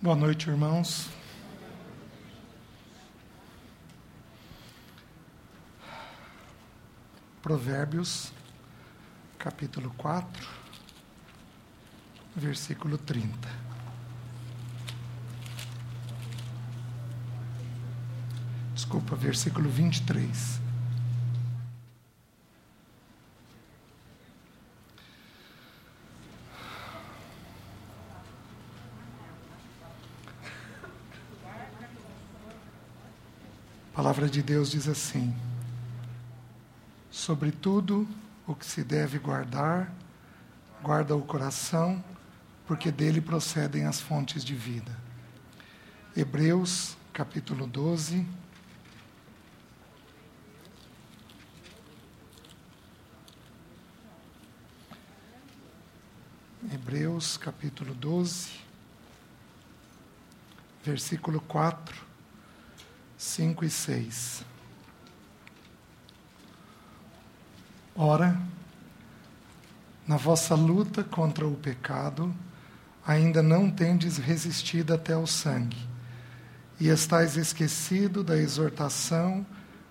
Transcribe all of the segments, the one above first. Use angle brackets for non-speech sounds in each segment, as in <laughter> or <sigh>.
Boa noite, irmãos. Provérbios, capítulo 4, versículo 30. Desculpa, versículo 23. Palavra de Deus diz assim: Sobre tudo o que se deve guardar, guarda o coração, porque dele procedem as fontes de vida. Hebreus, capítulo 12. Hebreus, capítulo 12, versículo 4 5 e 6. Ora, na vossa luta contra o pecado, ainda não tendes resistido até o sangue, e estáis esquecido da exortação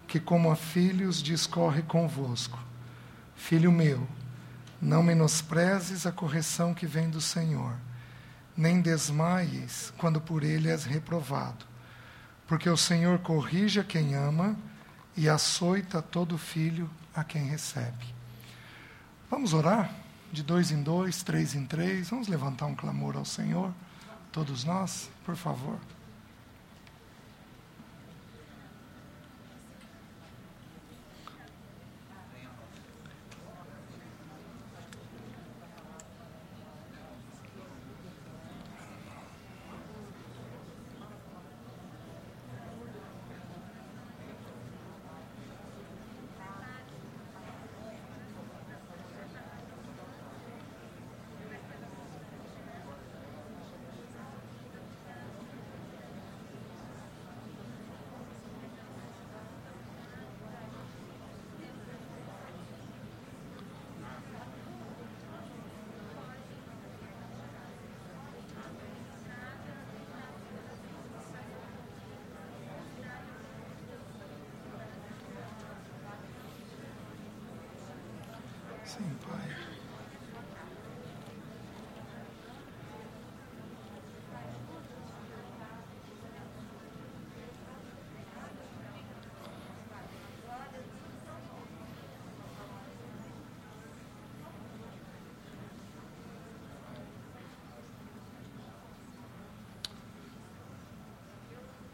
que, como a filhos, discorre convosco. Filho meu, não menosprezes a correção que vem do Senhor, nem desmaies quando por ele és reprovado porque o Senhor corrige a quem ama e açoita todo filho a quem recebe. Vamos orar? De dois em dois, três em três. Vamos levantar um clamor ao Senhor? Todos nós, por favor. Sim, Pai.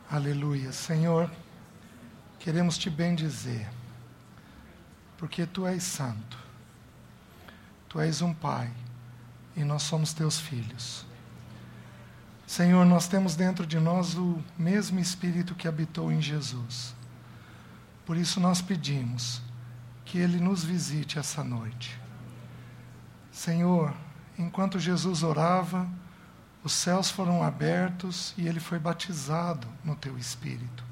Aleluia. Senhor, queremos te bendizer, porque tu és santo. Tu és um pai e nós somos teus filhos. Senhor, nós temos dentro de nós o mesmo Espírito que habitou em Jesus. Por isso nós pedimos que Ele nos visite essa noite. Senhor, enquanto Jesus orava, os céus foram abertos e Ele foi batizado no Teu Espírito.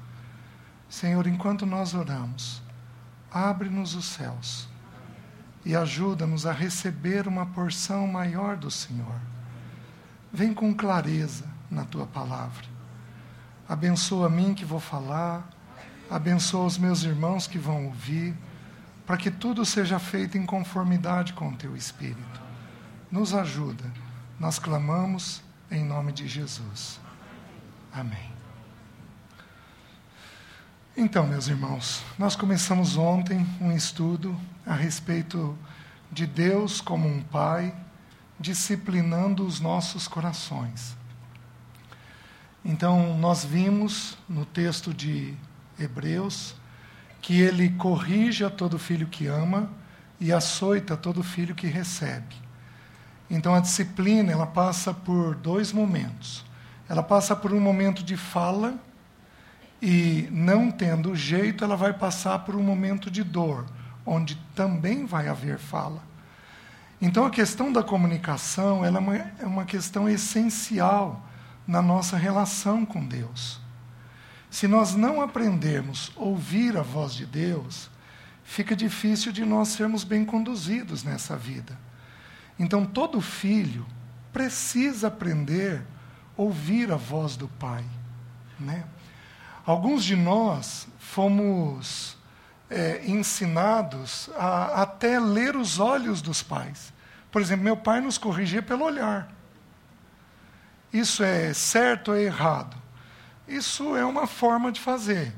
Senhor, enquanto nós oramos, abre-nos os céus e ajuda-nos a receber uma porção maior do Senhor. Vem com clareza na tua palavra. Abençoa a mim que vou falar, abençoa os meus irmãos que vão ouvir, para que tudo seja feito em conformidade com o teu Espírito. Nos ajuda, nós clamamos em nome de Jesus. Amém. Então, meus irmãos, nós começamos ontem um estudo a respeito de Deus como um Pai disciplinando os nossos corações. Então, nós vimos no texto de Hebreus que ele corrige a todo filho que ama e açoita todo filho que recebe. Então, a disciplina, ela passa por dois momentos. Ela passa por um momento de fala e não tendo jeito, ela vai passar por um momento de dor, onde também vai haver fala. Então, a questão da comunicação ela é, uma, é uma questão essencial na nossa relação com Deus. Se nós não aprendermos a ouvir a voz de Deus, fica difícil de nós sermos bem conduzidos nessa vida. Então, todo filho precisa aprender ouvir a voz do Pai. Né? Alguns de nós fomos é, ensinados a até ler os olhos dos pais. Por exemplo, meu pai nos corrigia pelo olhar. Isso é certo ou é errado? Isso é uma forma de fazer.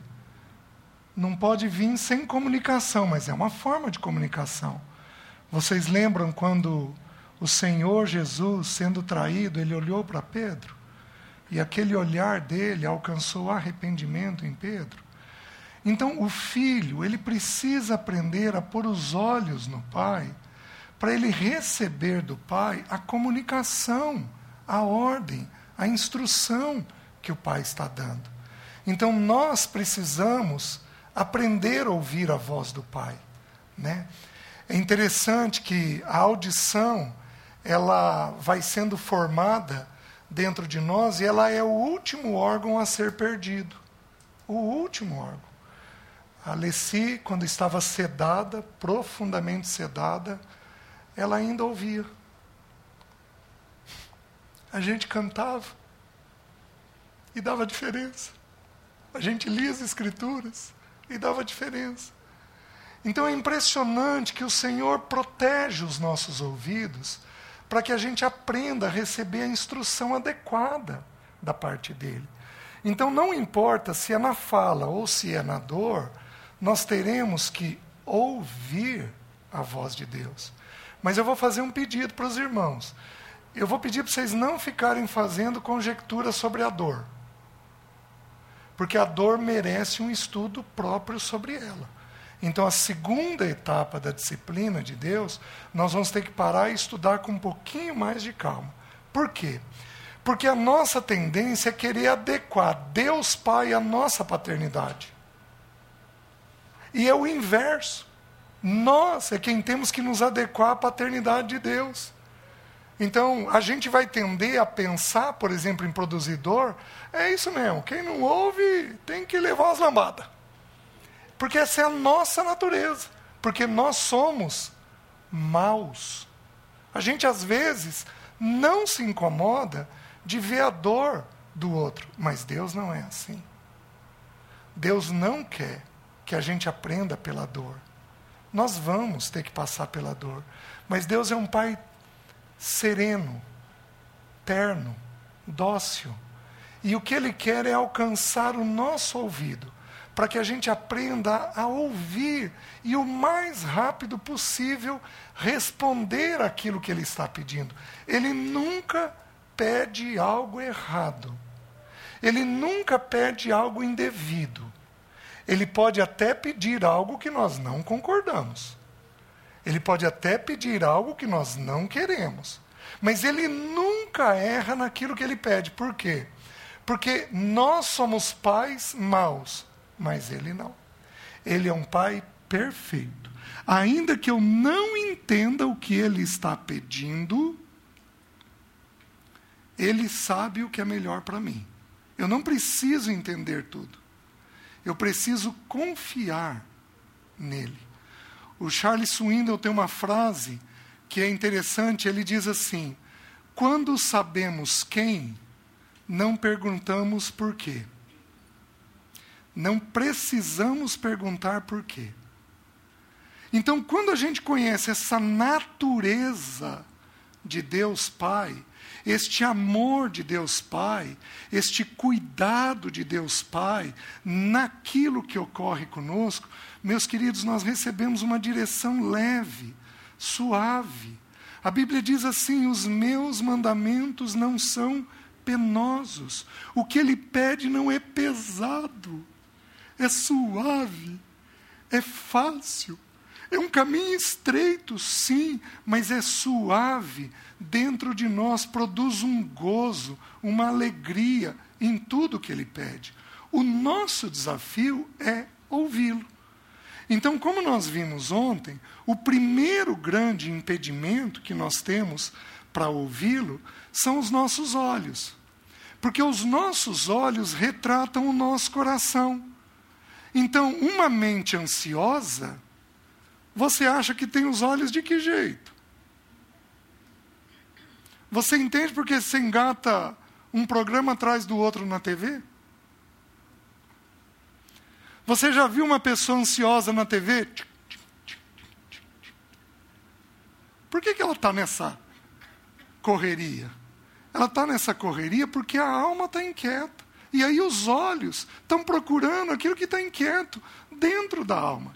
Não pode vir sem comunicação, mas é uma forma de comunicação. Vocês lembram quando o Senhor Jesus, sendo traído, ele olhou para Pedro? E aquele olhar dele alcançou arrependimento em Pedro? Então, o filho, ele precisa aprender a pôr os olhos no pai, para ele receber do pai a comunicação, a ordem, a instrução que o pai está dando. Então, nós precisamos aprender a ouvir a voz do pai, né? É interessante que a audição ela vai sendo formada dentro de nós e ela é o último órgão a ser perdido. O último órgão. Alessi, quando estava sedada, profundamente sedada, ela ainda ouvia. A gente cantava e dava diferença. A gente lia as escrituras e dava diferença. Então é impressionante que o Senhor protege os nossos ouvidos para que a gente aprenda a receber a instrução adequada da parte dele. Então não importa se é na fala ou se é na dor, nós teremos que ouvir a voz de Deus. Mas eu vou fazer um pedido para os irmãos. Eu vou pedir para vocês não ficarem fazendo conjecturas sobre a dor. Porque a dor merece um estudo próprio sobre ela. Então, a segunda etapa da disciplina de Deus, nós vamos ter que parar e estudar com um pouquinho mais de calma. Por quê? Porque a nossa tendência é querer adequar Deus Pai à nossa paternidade. E é o inverso. Nós é quem temos que nos adequar à paternidade de Deus. Então, a gente vai tender a pensar, por exemplo, em produzir dor, é isso mesmo, quem não ouve tem que levar as lambadas. Porque essa é a nossa natureza. Porque nós somos maus. A gente, às vezes, não se incomoda de ver a dor do outro, mas Deus não é assim. Deus não quer que a gente aprenda pela dor. Nós vamos ter que passar pela dor. Mas Deus é um Pai sereno, terno, dócil. E o que Ele quer é alcançar o nosso ouvido, para que a gente aprenda a ouvir e o mais rápido possível responder aquilo que Ele está pedindo. Ele nunca pede algo errado. Ele nunca pede algo indevido. Ele pode até pedir algo que nós não concordamos. Ele pode até pedir algo que nós não queremos. Mas ele nunca erra naquilo que ele pede. Por quê? Porque nós somos pais maus, mas ele não. Ele é um pai perfeito. Ainda que eu não entenda o que ele está pedindo, ele sabe o que é melhor para mim. Eu não preciso entender tudo. Eu preciso confiar nele. O Charles Swindoll tem uma frase que é interessante, ele diz assim: Quando sabemos quem, não perguntamos por quê. Não precisamos perguntar por quê. Então, quando a gente conhece essa natureza de Deus Pai, este amor de Deus Pai, este cuidado de Deus Pai naquilo que ocorre conosco, meus queridos, nós recebemos uma direção leve, suave. A Bíblia diz assim: os meus mandamentos não são penosos. O que ele pede não é pesado, é suave, é fácil. É um caminho estreito, sim, mas é suave. Dentro de nós produz um gozo, uma alegria em tudo que ele pede. O nosso desafio é ouvi-lo. Então, como nós vimos ontem, o primeiro grande impedimento que nós temos para ouvi-lo são os nossos olhos. Porque os nossos olhos retratam o nosso coração. Então, uma mente ansiosa você acha que tem os olhos de que jeito? Você entende porque você engata um programa atrás do outro na TV? Você já viu uma pessoa ansiosa na TV? Por que, que ela está nessa correria? Ela está nessa correria porque a alma está inquieta. E aí os olhos estão procurando aquilo que está inquieto dentro da alma.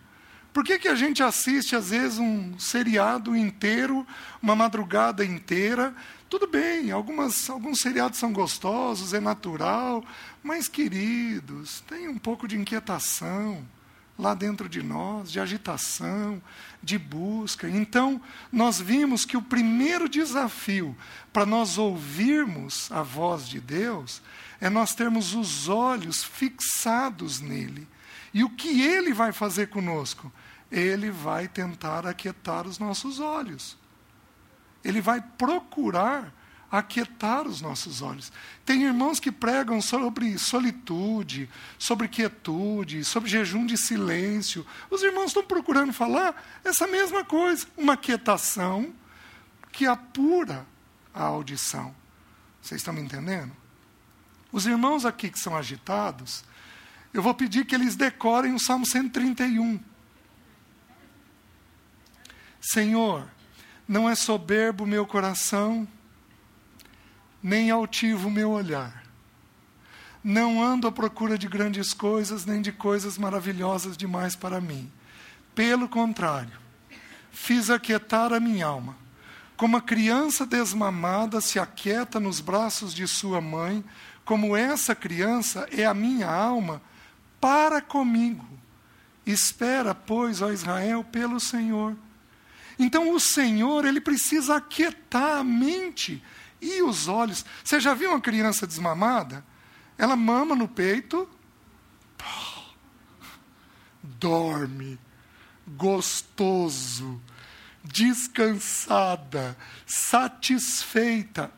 Por que, que a gente assiste, às vezes, um seriado inteiro, uma madrugada inteira? Tudo bem, algumas, alguns seriados são gostosos, é natural, mas, queridos, tem um pouco de inquietação lá dentro de nós, de agitação, de busca. Então, nós vimos que o primeiro desafio para nós ouvirmos a voz de Deus é nós termos os olhos fixados nele. E o que ele vai fazer conosco? Ele vai tentar aquietar os nossos olhos. Ele vai procurar aquietar os nossos olhos. Tem irmãos que pregam sobre solitude, sobre quietude, sobre jejum de silêncio. Os irmãos estão procurando falar essa mesma coisa, uma quietação que apura a audição. Vocês estão me entendendo? Os irmãos aqui que são agitados, eu vou pedir que eles decorem o Salmo 131. Senhor, não é soberbo meu coração, nem altivo meu olhar. Não ando à procura de grandes coisas, nem de coisas maravilhosas demais para mim. Pelo contrário, fiz aquietar a minha alma. Como a criança desmamada se aquieta nos braços de sua mãe, como essa criança é a minha alma, para comigo. Espera, pois, ó Israel, pelo Senhor. Então o Senhor, ele precisa aquietar a mente e os olhos. Você já viu uma criança desmamada? Ela mama no peito, dorme, gostoso, descansada, satisfeita.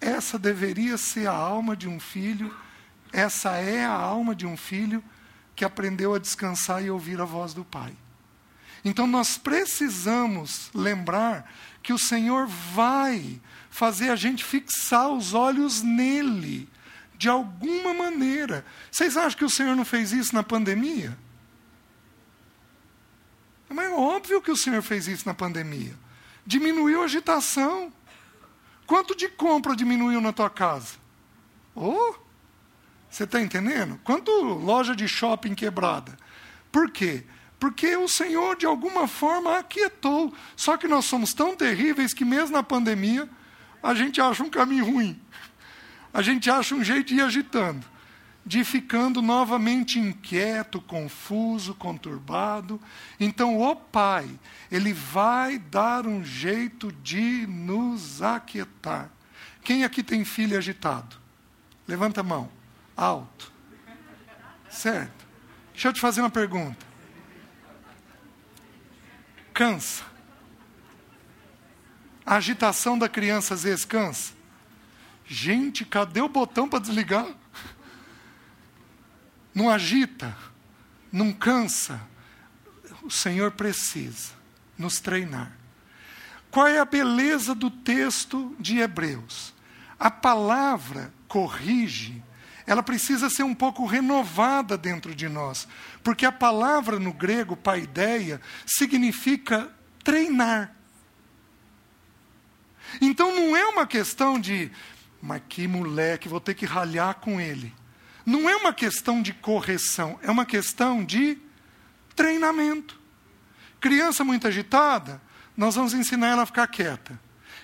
Essa deveria ser a alma de um filho, essa é a alma de um filho que aprendeu a descansar e ouvir a voz do Pai. Então nós precisamos lembrar que o Senhor vai fazer a gente fixar os olhos nele, de alguma maneira. Vocês acham que o Senhor não fez isso na pandemia? É óbvio que o Senhor fez isso na pandemia. Diminuiu a agitação. Quanto de compra diminuiu na tua casa? Oh, você está entendendo? Quanto loja de shopping quebrada? Por quê? Porque o Senhor, de alguma forma, aquietou. Só que nós somos tão terríveis que, mesmo na pandemia, a gente acha um caminho ruim. A gente acha um jeito de ir agitando, de ir ficando novamente inquieto, confuso, conturbado. Então, o Pai, Ele vai dar um jeito de nos aquietar. Quem aqui tem filho agitado? Levanta a mão. Alto. Certo. Deixa eu te fazer uma pergunta. Cansa. A agitação da criança às vezes cansa. Gente, cadê o botão para desligar? Não agita, não cansa. O Senhor precisa nos treinar. Qual é a beleza do texto de Hebreus? A palavra corrige, ela precisa ser um pouco renovada dentro de nós, porque a palavra no grego, paideia, significa treinar. Então não é uma questão de, mas que moleque, vou ter que ralhar com ele. Não é uma questão de correção, é uma questão de treinamento. Criança muito agitada, nós vamos ensinar ela a ficar quieta.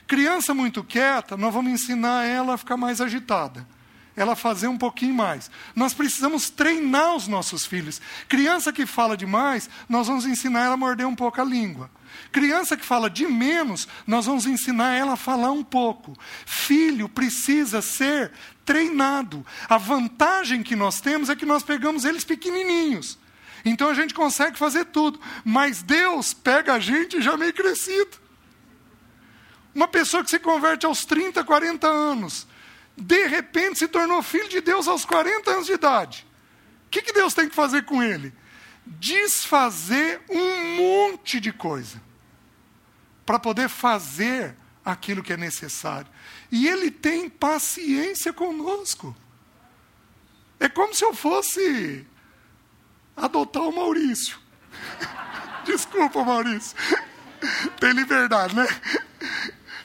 Criança muito quieta, nós vamos ensinar ela a ficar mais agitada. Ela fazer um pouquinho mais. Nós precisamos treinar os nossos filhos. Criança que fala demais, nós vamos ensinar ela a morder um pouco a língua. Criança que fala de menos, nós vamos ensinar ela a falar um pouco. Filho precisa ser treinado. A vantagem que nós temos é que nós pegamos eles pequenininhos. Então a gente consegue fazer tudo. Mas Deus pega a gente já meio crescido. Uma pessoa que se converte aos 30, 40 anos, de repente se tornou filho de Deus aos 40 anos de idade. O que, que Deus tem que fazer com ele? Desfazer um monte de coisa para poder fazer aquilo que é necessário. E Ele tem paciência conosco. É como se eu fosse adotar o Maurício. <laughs> Desculpa, Maurício. <laughs> Tem liberdade, né?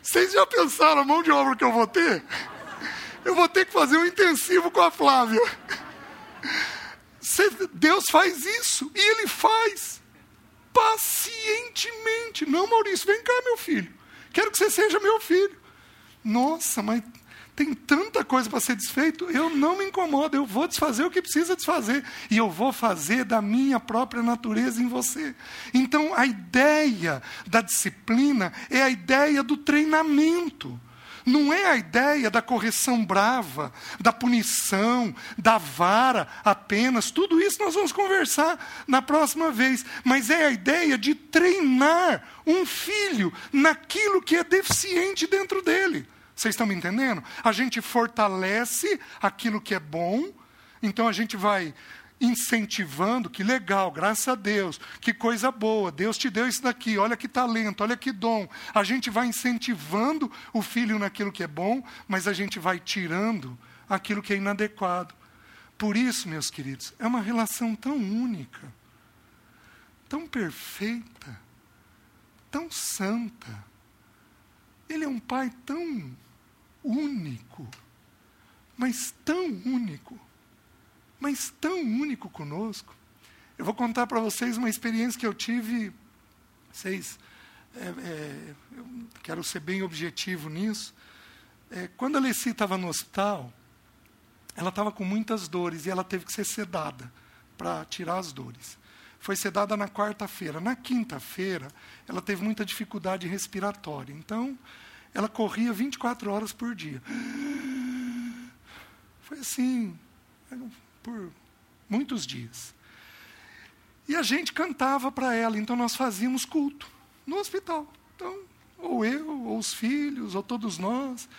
Vocês já pensaram a mão de obra que eu vou ter? Eu vou ter que fazer um intensivo com a Flávia. Deus faz isso e Ele faz pacientemente. Não, Maurício, vem cá, meu filho. Quero que você seja meu filho. Nossa, mas tem tanta coisa para ser desfeito, eu não me incomodo, eu vou desfazer o que precisa desfazer. E eu vou fazer da minha própria natureza em você. Então, a ideia da disciplina é a ideia do treinamento. Não é a ideia da correção brava, da punição, da vara apenas. Tudo isso nós vamos conversar na próxima vez. Mas é a ideia de treinar um filho naquilo que é deficiente dentro dele. Vocês estão me entendendo? A gente fortalece aquilo que é bom, então a gente vai incentivando, que legal, graças a Deus, que coisa boa, Deus te deu isso daqui, olha que talento, olha que dom. A gente vai incentivando o filho naquilo que é bom, mas a gente vai tirando aquilo que é inadequado. Por isso, meus queridos, é uma relação tão única, tão perfeita, tão santa. Ele é um pai tão único, mas tão único, mas tão único conosco. Eu vou contar para vocês uma experiência que eu tive. Vocês, é, é, eu quero ser bem objetivo nisso. É, quando a Alessi estava no hospital, ela estava com muitas dores e ela teve que ser sedada para tirar as dores. Foi sedada na quarta-feira. Na quinta-feira, ela teve muita dificuldade respiratória. Então, ela corria 24 horas por dia. Foi assim, por muitos dias. E a gente cantava para ela, então nós fazíamos culto no hospital. Então, ou eu, ou os filhos, ou todos nós,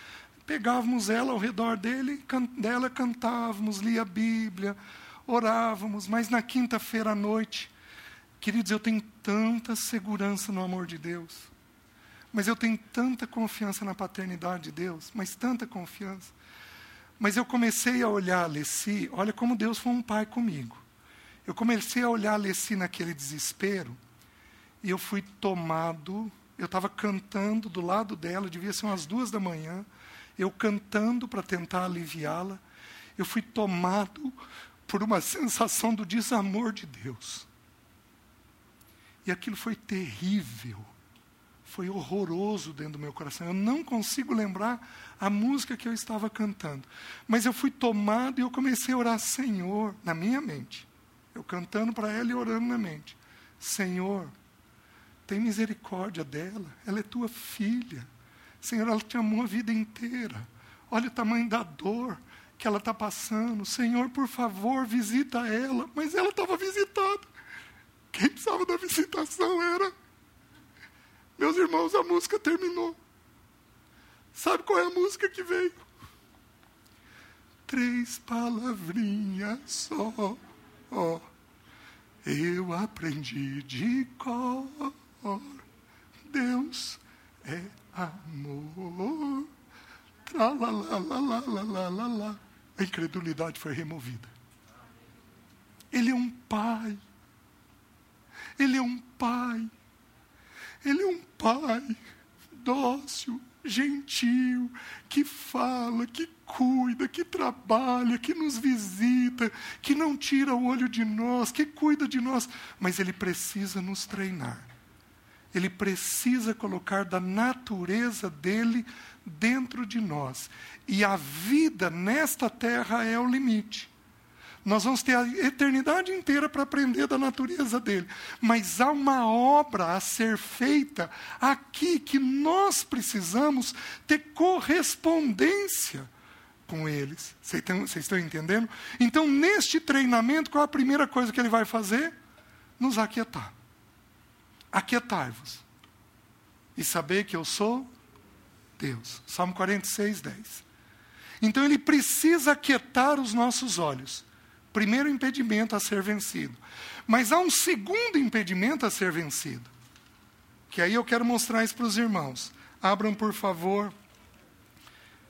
pegávamos ela ao redor dele, can, dela cantávamos, lia a Bíblia, orávamos, mas na quinta-feira à noite, queridos, eu tenho tanta segurança no amor de Deus. Mas eu tenho tanta confiança na paternidade de Deus, mas tanta confiança. Mas eu comecei a olhar a Alessi, olha como Deus foi um pai comigo. Eu comecei a olhar a Alessi naquele desespero, e eu fui tomado, eu estava cantando do lado dela, devia ser umas duas da manhã, eu cantando para tentar aliviá-la, eu fui tomado por uma sensação do desamor de Deus. E aquilo foi terrível foi horroroso dentro do meu coração. Eu não consigo lembrar a música que eu estava cantando. Mas eu fui tomado e eu comecei a orar, Senhor, na minha mente. Eu cantando para ela e orando na mente. Senhor, tem misericórdia dela. Ela é tua filha. Senhor, ela te amou a vida inteira. Olha o tamanho da dor que ela está passando. Senhor, por favor, visita ela. Mas ela estava visitada. Quem precisava da visitação era meus irmãos, a música terminou. Sabe qual é a música que veio? Três palavrinhas só. Oh, eu aprendi de cor. Deus é amor. Tralalalalalalala. A incredulidade foi removida. Ele é um pai. Ele é um pai ele é um pai dócil, gentil, que fala, que cuida, que trabalha, que nos visita, que não tira o olho de nós, que cuida de nós, mas ele precisa nos treinar. Ele precisa colocar da natureza dele dentro de nós. E a vida nesta terra é o limite. Nós vamos ter a eternidade inteira para aprender da natureza dele. Mas há uma obra a ser feita aqui que nós precisamos ter correspondência com eles. Vocês estão, entendendo? Então, neste treinamento, qual a primeira coisa que ele vai fazer? Nos aquietar. Aquietai-vos. E saber que eu sou Deus. Salmo 46, 10. Então ele precisa aquietar os nossos olhos primeiro impedimento a ser vencido. Mas há um segundo impedimento a ser vencido. Que aí eu quero mostrar isso para os irmãos. Abram, por favor,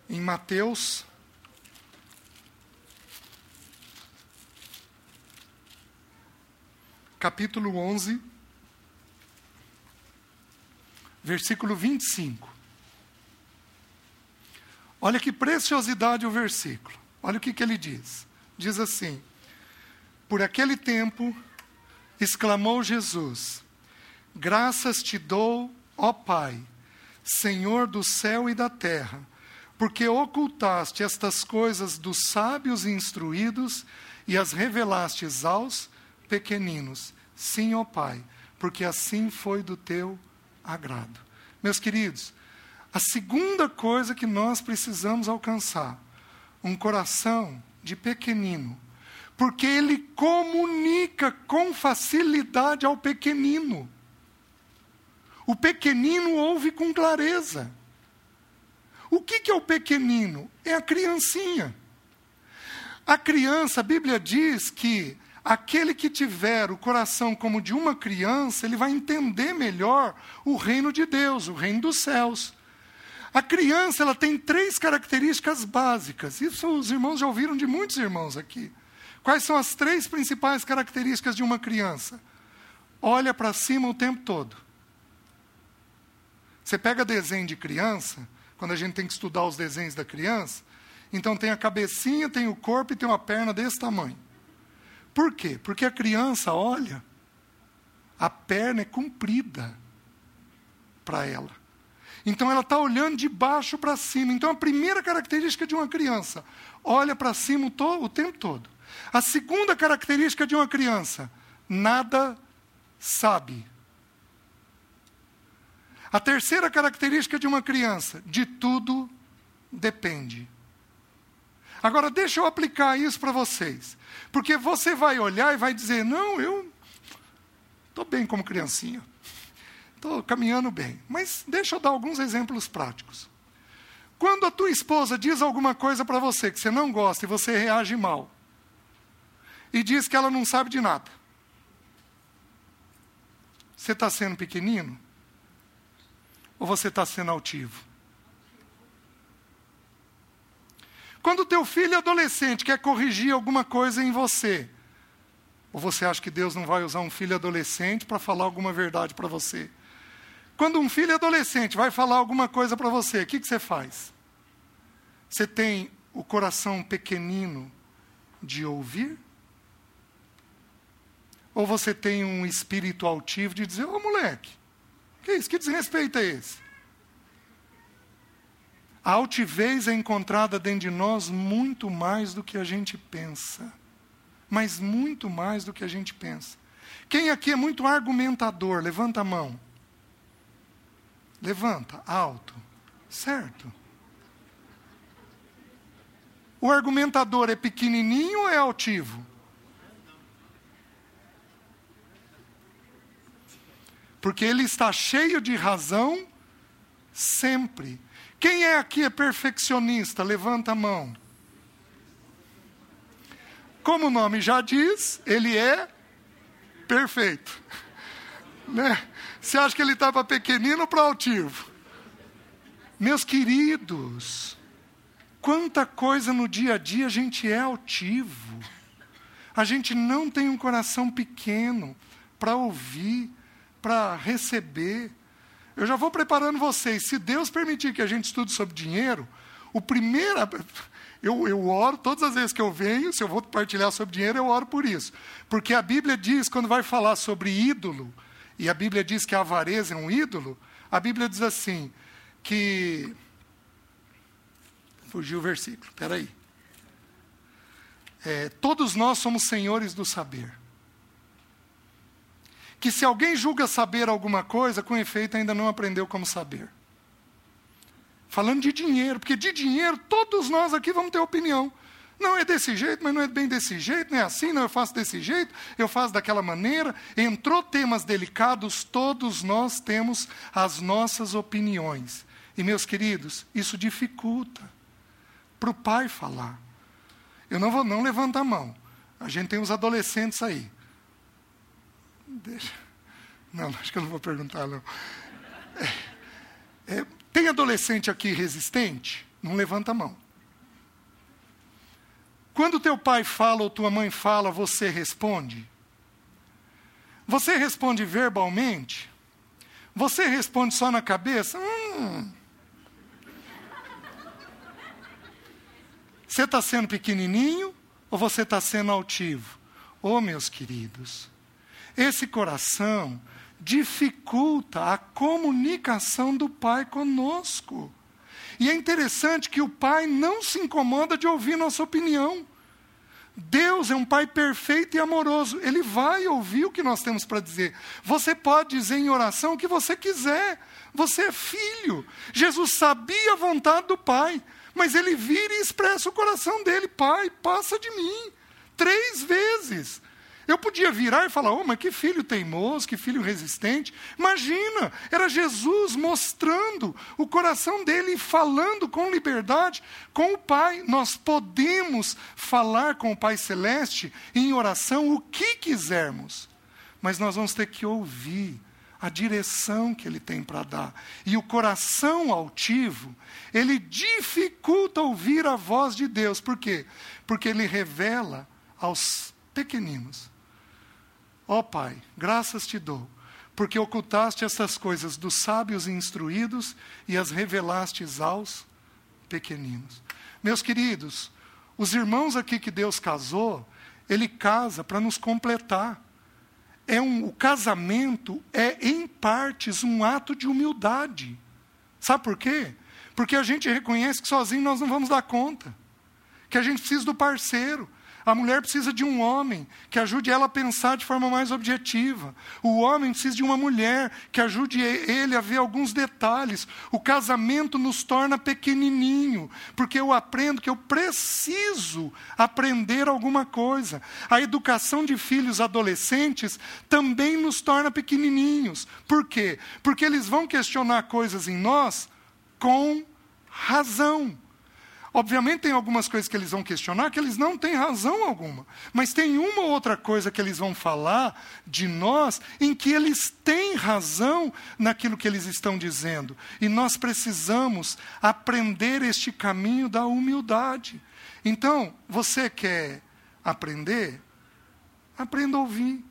em Mateus. Capítulo 11, versículo 25. Olha que preciosidade o versículo. Olha o que, que ele diz. Diz assim: Por aquele tempo, exclamou Jesus: Graças te dou, ó Pai, Senhor do céu e da terra, porque ocultaste estas coisas dos sábios e instruídos e as revelastes aos pequeninos. Sim, ó Pai, porque assim foi do teu agrado. Meus queridos, a segunda coisa que nós precisamos alcançar, um coração de pequenino, porque ele comunica com facilidade ao pequenino. O pequenino ouve com clareza. O que, que é o pequenino? É a criancinha. A criança, a Bíblia diz que aquele que tiver o coração como de uma criança, ele vai entender melhor o reino de Deus, o reino dos céus. A criança ela tem três características básicas. Isso os irmãos já ouviram de muitos irmãos aqui. Quais são as três principais características de uma criança? Olha para cima o tempo todo. Você pega desenho de criança, quando a gente tem que estudar os desenhos da criança, então tem a cabecinha, tem o corpo e tem uma perna desse tamanho. Por quê? Porque a criança olha, a perna é comprida para ela. Então ela está olhando de baixo para cima. Então a primeira característica de uma criança, olha para cima o, o tempo todo. A segunda característica de uma criança, nada sabe. A terceira característica de uma criança, de tudo depende. Agora, deixa eu aplicar isso para vocês. Porque você vai olhar e vai dizer: não, eu estou bem como criancinha. Estou caminhando bem. Mas deixa eu dar alguns exemplos práticos. Quando a tua esposa diz alguma coisa para você que você não gosta e você reage mal, e diz que ela não sabe de nada, você está sendo pequenino? Ou você está sendo altivo? Quando teu filho adolescente quer corrigir alguma coisa em você, ou você acha que Deus não vai usar um filho adolescente para falar alguma verdade para você? Quando um filho adolescente vai falar alguma coisa para você, o que, que você faz? Você tem o coração pequenino de ouvir? Ou você tem um espírito altivo de dizer, ô moleque, que isso? Que desrespeito é esse? A altivez é encontrada dentro de nós muito mais do que a gente pensa. Mas muito mais do que a gente pensa. Quem aqui é muito argumentador? Levanta a mão. Levanta, alto. Certo. O argumentador é pequenininho ou é altivo? Porque ele está cheio de razão sempre. Quem é aqui é perfeccionista? Levanta a mão. Como o nome já diz, ele é perfeito. <laughs> Né? Você acha que ele está para pequenino ou para altivo? Meus queridos, quanta coisa no dia a dia a gente é altivo. A gente não tem um coração pequeno para ouvir, para receber. Eu já vou preparando vocês. Se Deus permitir que a gente estude sobre dinheiro, o primeiro. Eu, eu oro todas as vezes que eu venho, se eu vou partilhar sobre dinheiro, eu oro por isso. Porque a Bíblia diz, quando vai falar sobre ídolo, e a Bíblia diz que a avareza é um ídolo, a Bíblia diz assim, que. Fugiu o versículo, espera aí. É, todos nós somos senhores do saber. Que se alguém julga saber alguma coisa, com efeito ainda não aprendeu como saber. Falando de dinheiro, porque de dinheiro todos nós aqui vamos ter opinião. Não é desse jeito, mas não é bem desse jeito, não é assim, não eu faço desse jeito, eu faço daquela maneira. Entrou temas delicados, todos nós temos as nossas opiniões. E, meus queridos, isso dificulta para o pai falar. Eu não vou, não levanta a mão. A gente tem os adolescentes aí. Deixa. Não, acho que eu não vou perguntar, não. É, é, Tem adolescente aqui resistente? Não levanta a mão. Quando teu pai fala ou tua mãe fala, você responde? Você responde verbalmente? Você responde só na cabeça? Hum. Você está sendo pequenininho ou você está sendo altivo? Oh, meus queridos, esse coração dificulta a comunicação do Pai conosco. E é interessante que o Pai não se incomoda de ouvir nossa opinião. Deus é um Pai perfeito e amoroso. Ele vai ouvir o que nós temos para dizer. Você pode dizer em oração o que você quiser. Você é filho. Jesus sabia a vontade do Pai, mas ele vira e expressa o coração dele: Pai, passa de mim. Três vezes. Eu podia virar e falar, oh, mas que filho teimoso, que filho resistente. Imagina, era Jesus mostrando o coração dele e falando com liberdade com o Pai. Nós podemos falar com o Pai Celeste em oração o que quisermos, mas nós vamos ter que ouvir a direção que ele tem para dar. E o coração altivo, ele dificulta ouvir a voz de Deus. Por quê? Porque ele revela aos pequeninos Ó oh, Pai, graças te dou, porque ocultaste essas coisas dos sábios e instruídos e as revelastes aos pequeninos. Meus queridos, os irmãos aqui que Deus casou, Ele casa para nos completar. É um, o casamento é, em partes, um ato de humildade. Sabe por quê? Porque a gente reconhece que sozinho nós não vamos dar conta. Que a gente precisa do parceiro. A mulher precisa de um homem que ajude ela a pensar de forma mais objetiva. O homem precisa de uma mulher que ajude ele a ver alguns detalhes. O casamento nos torna pequenininho, porque eu aprendo que eu preciso aprender alguma coisa. A educação de filhos adolescentes também nos torna pequenininhos. Por quê? Porque eles vão questionar coisas em nós com razão. Obviamente, tem algumas coisas que eles vão questionar que eles não têm razão alguma. Mas tem uma ou outra coisa que eles vão falar de nós em que eles têm razão naquilo que eles estão dizendo. E nós precisamos aprender este caminho da humildade. Então, você quer aprender? Aprenda a ouvir.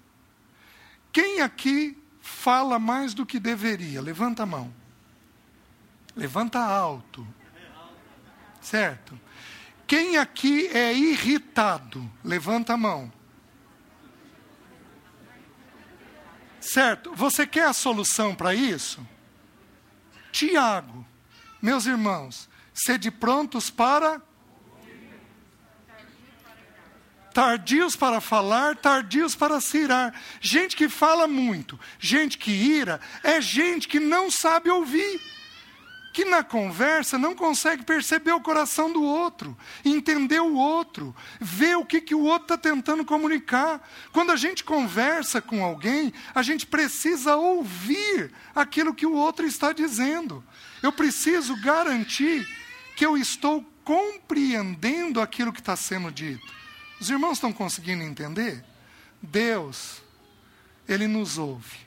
Quem aqui fala mais do que deveria? Levanta a mão. Levanta alto. Certo? Quem aqui é irritado? Levanta a mão. Certo? Você quer a solução para isso? Tiago, meus irmãos, sede prontos para. Tardios para falar, tardios para se irar. Gente que fala muito, gente que ira, é gente que não sabe ouvir que na conversa não consegue perceber o coração do outro, entender o outro, ver o que, que o outro está tentando comunicar. Quando a gente conversa com alguém, a gente precisa ouvir aquilo que o outro está dizendo. Eu preciso garantir que eu estou compreendendo aquilo que está sendo dito. Os irmãos estão conseguindo entender? Deus, Ele nos ouve,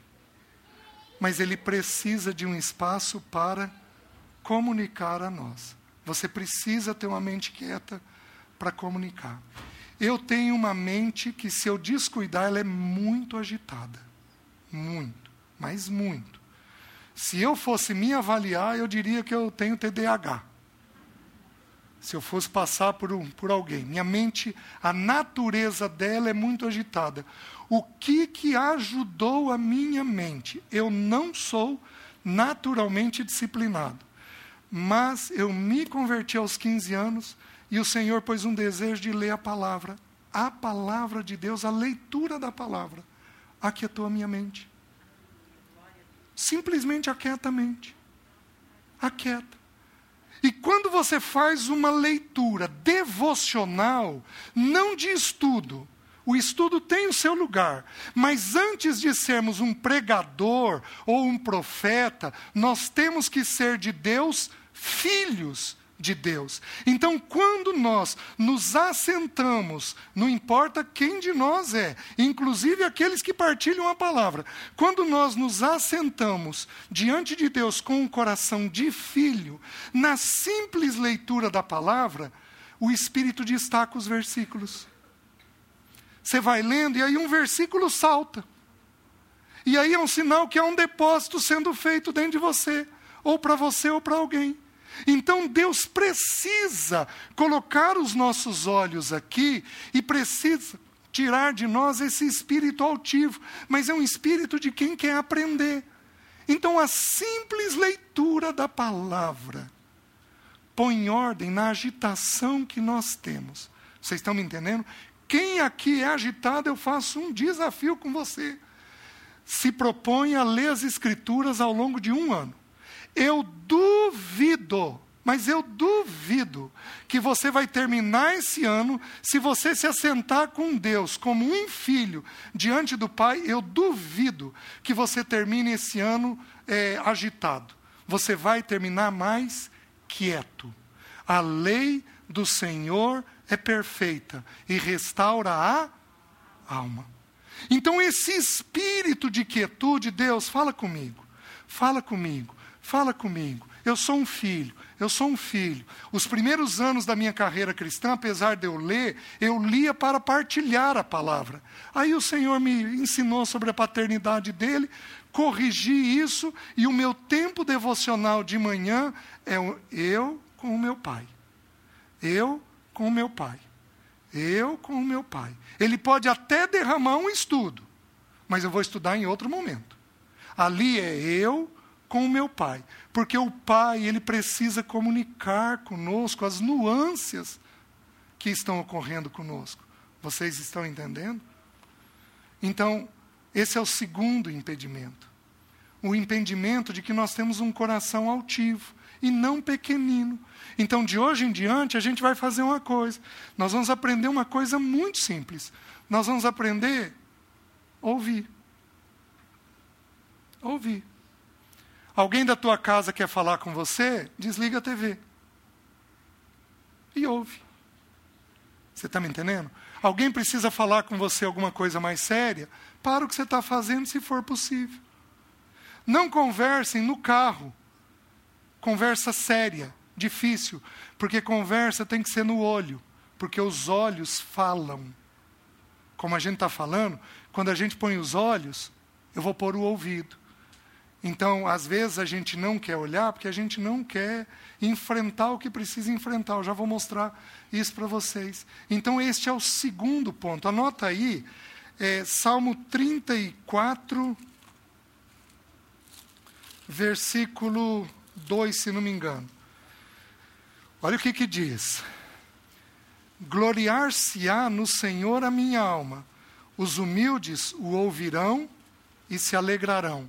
mas Ele precisa de um espaço para comunicar a nós. Você precisa ter uma mente quieta para comunicar. Eu tenho uma mente que, se eu descuidar, ela é muito agitada. Muito, mas muito. Se eu fosse me avaliar, eu diria que eu tenho TDAH. Se eu fosse passar por, um, por alguém. Minha mente, a natureza dela é muito agitada. O que, que ajudou a minha mente? Eu não sou naturalmente disciplinado. Mas eu me converti aos 15 anos e o Senhor pôs um desejo de ler a palavra. A palavra de Deus, a leitura da palavra, aquietou a minha mente. Simplesmente aquieta a mente. Aquieta. E quando você faz uma leitura devocional, não de estudo, o estudo tem o seu lugar, mas antes de sermos um pregador ou um profeta, nós temos que ser de Deus filhos de Deus. Então, quando nós nos assentamos, não importa quem de nós é, inclusive aqueles que partilham a palavra, quando nós nos assentamos diante de Deus com um coração de filho, na simples leitura da palavra, o Espírito destaca os versículos. Você vai lendo e aí um versículo salta. E aí é um sinal que há um depósito sendo feito dentro de você, ou para você ou para alguém. Então Deus precisa colocar os nossos olhos aqui e precisa tirar de nós esse espírito altivo, mas é um espírito de quem quer aprender. Então a simples leitura da palavra põe ordem na agitação que nós temos. Vocês estão me entendendo? Quem aqui é agitado, eu faço um desafio com você. Se propõe a ler as Escrituras ao longo de um ano. Eu duvido, mas eu duvido que você vai terminar esse ano, se você se assentar com Deus como um filho diante do Pai, eu duvido que você termine esse ano é, agitado. Você vai terminar mais quieto. A lei do Senhor é perfeita e restaura a alma. Então, esse espírito de quietude, Deus, fala comigo, fala comigo, fala comigo. Eu sou um filho, eu sou um filho. Os primeiros anos da minha carreira cristã, apesar de eu ler, eu lia para partilhar a palavra. Aí o Senhor me ensinou sobre a paternidade dele, corrigi isso, e o meu tempo devocional de manhã é eu com o meu pai. Eu com o meu pai. Eu com o meu pai. Ele pode até derramar um estudo, mas eu vou estudar em outro momento. Ali é eu com o meu pai, porque o pai, ele precisa comunicar conosco as nuances que estão ocorrendo conosco. Vocês estão entendendo? Então, esse é o segundo impedimento. O impedimento de que nós temos um coração altivo e não pequenino. Então, de hoje em diante, a gente vai fazer uma coisa. Nós vamos aprender uma coisa muito simples. Nós vamos aprender a ouvir. Ouvir. Alguém da tua casa quer falar com você? Desliga a TV. E ouve. Você está me entendendo? Alguém precisa falar com você alguma coisa mais séria? Para o que você está fazendo, se for possível. Não conversem no carro conversa séria, difícil, porque conversa tem que ser no olho, porque os olhos falam. Como a gente está falando, quando a gente põe os olhos, eu vou pôr o ouvido. Então, às vezes a gente não quer olhar porque a gente não quer enfrentar o que precisa enfrentar. Eu já vou mostrar isso para vocês. Então, este é o segundo ponto. Anota aí, é, Salmo 34, versículo 2, se não me engano. Olha o que, que diz: Gloriar-se-á no Senhor a minha alma, os humildes o ouvirão e se alegrarão.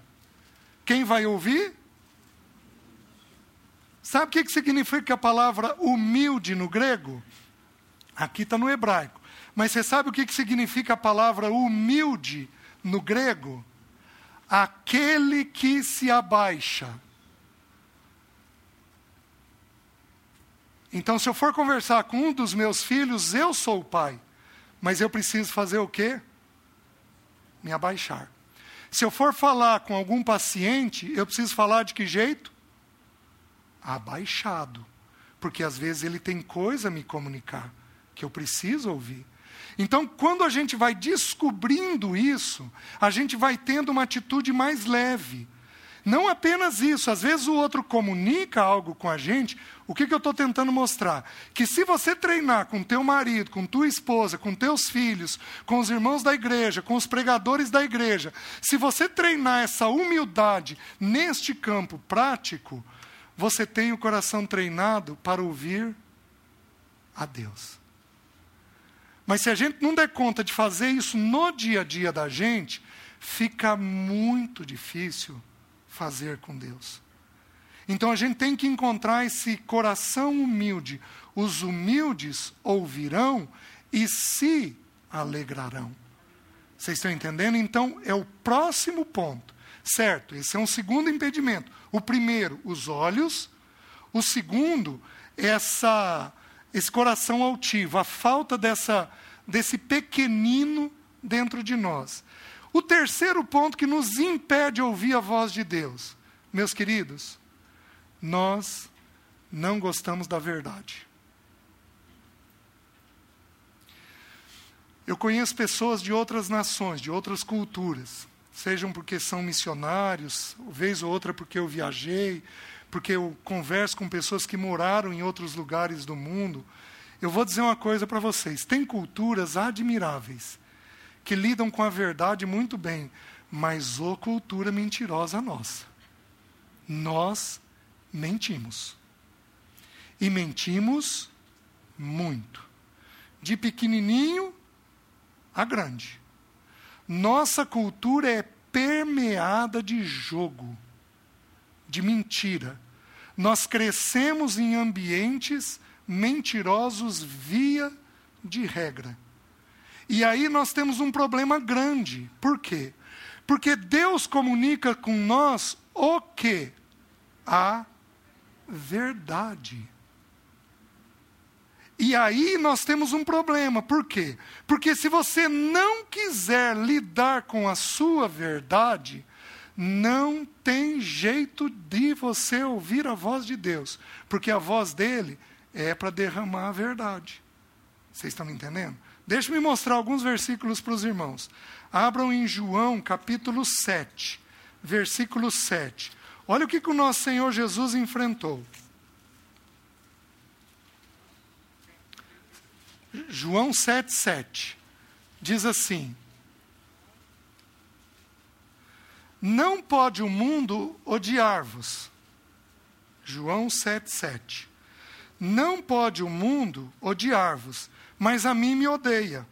Quem vai ouvir? Sabe o que, que significa a palavra humilde no grego? Aqui está no hebraico. Mas você sabe o que, que significa a palavra humilde no grego? Aquele que se abaixa. Então, se eu for conversar com um dos meus filhos, eu sou o pai. Mas eu preciso fazer o quê? Me abaixar. Se eu for falar com algum paciente, eu preciso falar de que jeito? Abaixado. Porque às vezes ele tem coisa a me comunicar que eu preciso ouvir. Então, quando a gente vai descobrindo isso, a gente vai tendo uma atitude mais leve. Não apenas isso, às vezes o outro comunica algo com a gente. O que, que eu estou tentando mostrar? Que se você treinar com teu marido, com tua esposa, com teus filhos, com os irmãos da igreja, com os pregadores da igreja, se você treinar essa humildade neste campo prático, você tem o coração treinado para ouvir a Deus. Mas se a gente não der conta de fazer isso no dia a dia da gente, fica muito difícil fazer com Deus. Então a gente tem que encontrar esse coração humilde. Os humildes ouvirão e se alegrarão. Vocês estão entendendo? Então é o próximo ponto. Certo, esse é um segundo impedimento. O primeiro, os olhos. O segundo essa, esse coração altivo, a falta dessa, desse pequenino dentro de nós. O terceiro ponto que nos impede de ouvir a voz de Deus, meus queridos, nós não gostamos da verdade. Eu conheço pessoas de outras nações, de outras culturas, sejam porque são missionários, vez ou outra porque eu viajei, porque eu converso com pessoas que moraram em outros lugares do mundo. Eu vou dizer uma coisa para vocês: tem culturas admiráveis que lidam com a verdade muito bem, mas ô cultura mentirosa nossa. Nós mentimos. E mentimos muito. De pequenininho a grande. Nossa cultura é permeada de jogo, de mentira. Nós crescemos em ambientes mentirosos via de regra. E aí nós temos um problema grande. Por quê? Porque Deus comunica com nós o que? A verdade. E aí nós temos um problema. Por quê? Porque se você não quiser lidar com a sua verdade, não tem jeito de você ouvir a voz de Deus. Porque a voz dele é para derramar a verdade. Vocês estão me entendendo? Deixa-me mostrar alguns versículos para os irmãos. Abram em João capítulo 7, versículo 7. Olha o que, que o nosso Senhor Jesus enfrentou. João 7,7 diz assim: Não pode o mundo odiar-vos. João 7,7. Não pode o mundo odiar-vos, mas a mim me odeia,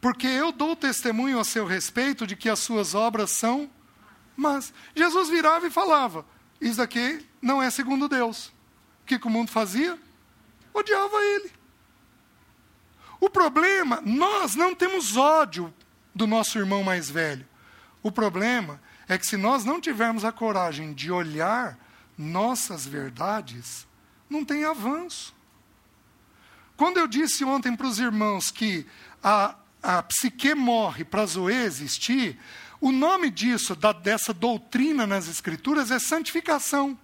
porque eu dou testemunho a seu respeito de que as suas obras são mas Jesus virava e falava: Isso aqui não é segundo Deus. O que, que o mundo fazia? Odiava ele. O problema, nós não temos ódio do nosso irmão mais velho. O problema é que se nós não tivermos a coragem de olhar nossas verdades, não tem avanço. Quando eu disse ontem para os irmãos que a, a psique morre para Zoe existir, o nome disso, da, dessa doutrina nas Escrituras, é santificação.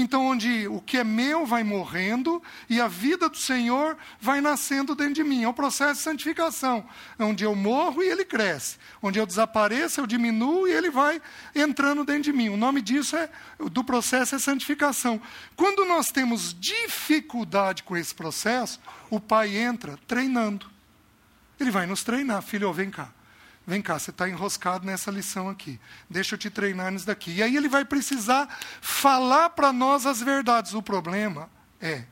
Então, onde o que é meu vai morrendo e a vida do Senhor vai nascendo dentro de mim. É o processo de santificação. Onde eu morro e ele cresce. Onde eu desapareço, eu diminuo e ele vai entrando dentro de mim. O nome disso é do processo é santificação. Quando nós temos dificuldade com esse processo, o pai entra treinando. Ele vai nos treinar. Filho, vem cá. Vem cá, você está enroscado nessa lição aqui. Deixa eu te treinar nisso daqui. E aí ele vai precisar falar para nós as verdades. O problema é,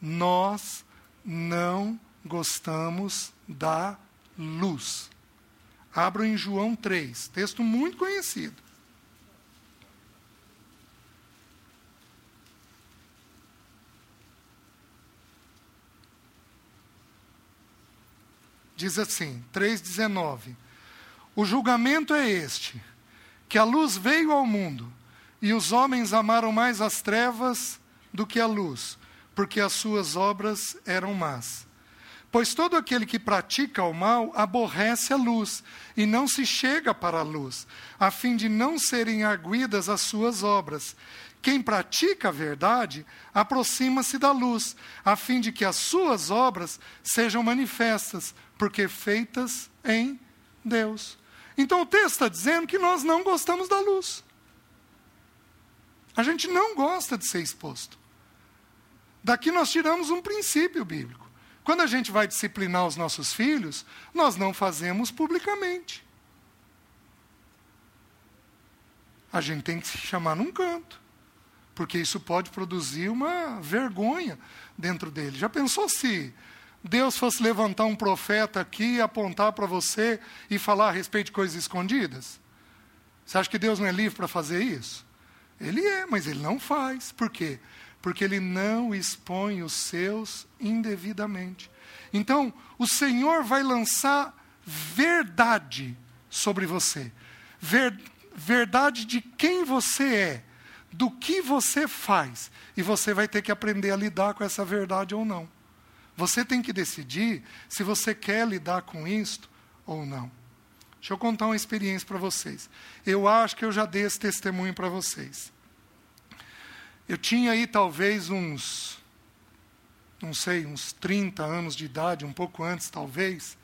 nós não gostamos da luz. Abro em João 3, texto muito conhecido. Diz assim, 3,19. O julgamento é este: que a luz veio ao mundo, e os homens amaram mais as trevas do que a luz, porque as suas obras eram más. Pois todo aquele que pratica o mal aborrece a luz e não se chega para a luz, a fim de não serem arguidas as suas obras. Quem pratica a verdade aproxima-se da luz, a fim de que as suas obras sejam manifestas, porque feitas em Deus. Então o texto está dizendo que nós não gostamos da luz. A gente não gosta de ser exposto. Daqui nós tiramos um princípio bíblico. Quando a gente vai disciplinar os nossos filhos, nós não fazemos publicamente. A gente tem que se chamar num canto, porque isso pode produzir uma vergonha dentro dele. Já pensou se Deus fosse levantar um profeta aqui e apontar para você e falar a respeito de coisas escondidas? Você acha que Deus não é livre para fazer isso? Ele é, mas ele não faz. Por quê? Porque ele não expõe os seus indevidamente. Então, o Senhor vai lançar verdade sobre você. Ver, verdade de quem você é, do que você faz. E você vai ter que aprender a lidar com essa verdade ou não. Você tem que decidir se você quer lidar com isto ou não. Deixa eu contar uma experiência para vocês. Eu acho que eu já dei esse testemunho para vocês. Eu tinha aí talvez uns, não sei, uns 30 anos de idade, um pouco antes talvez.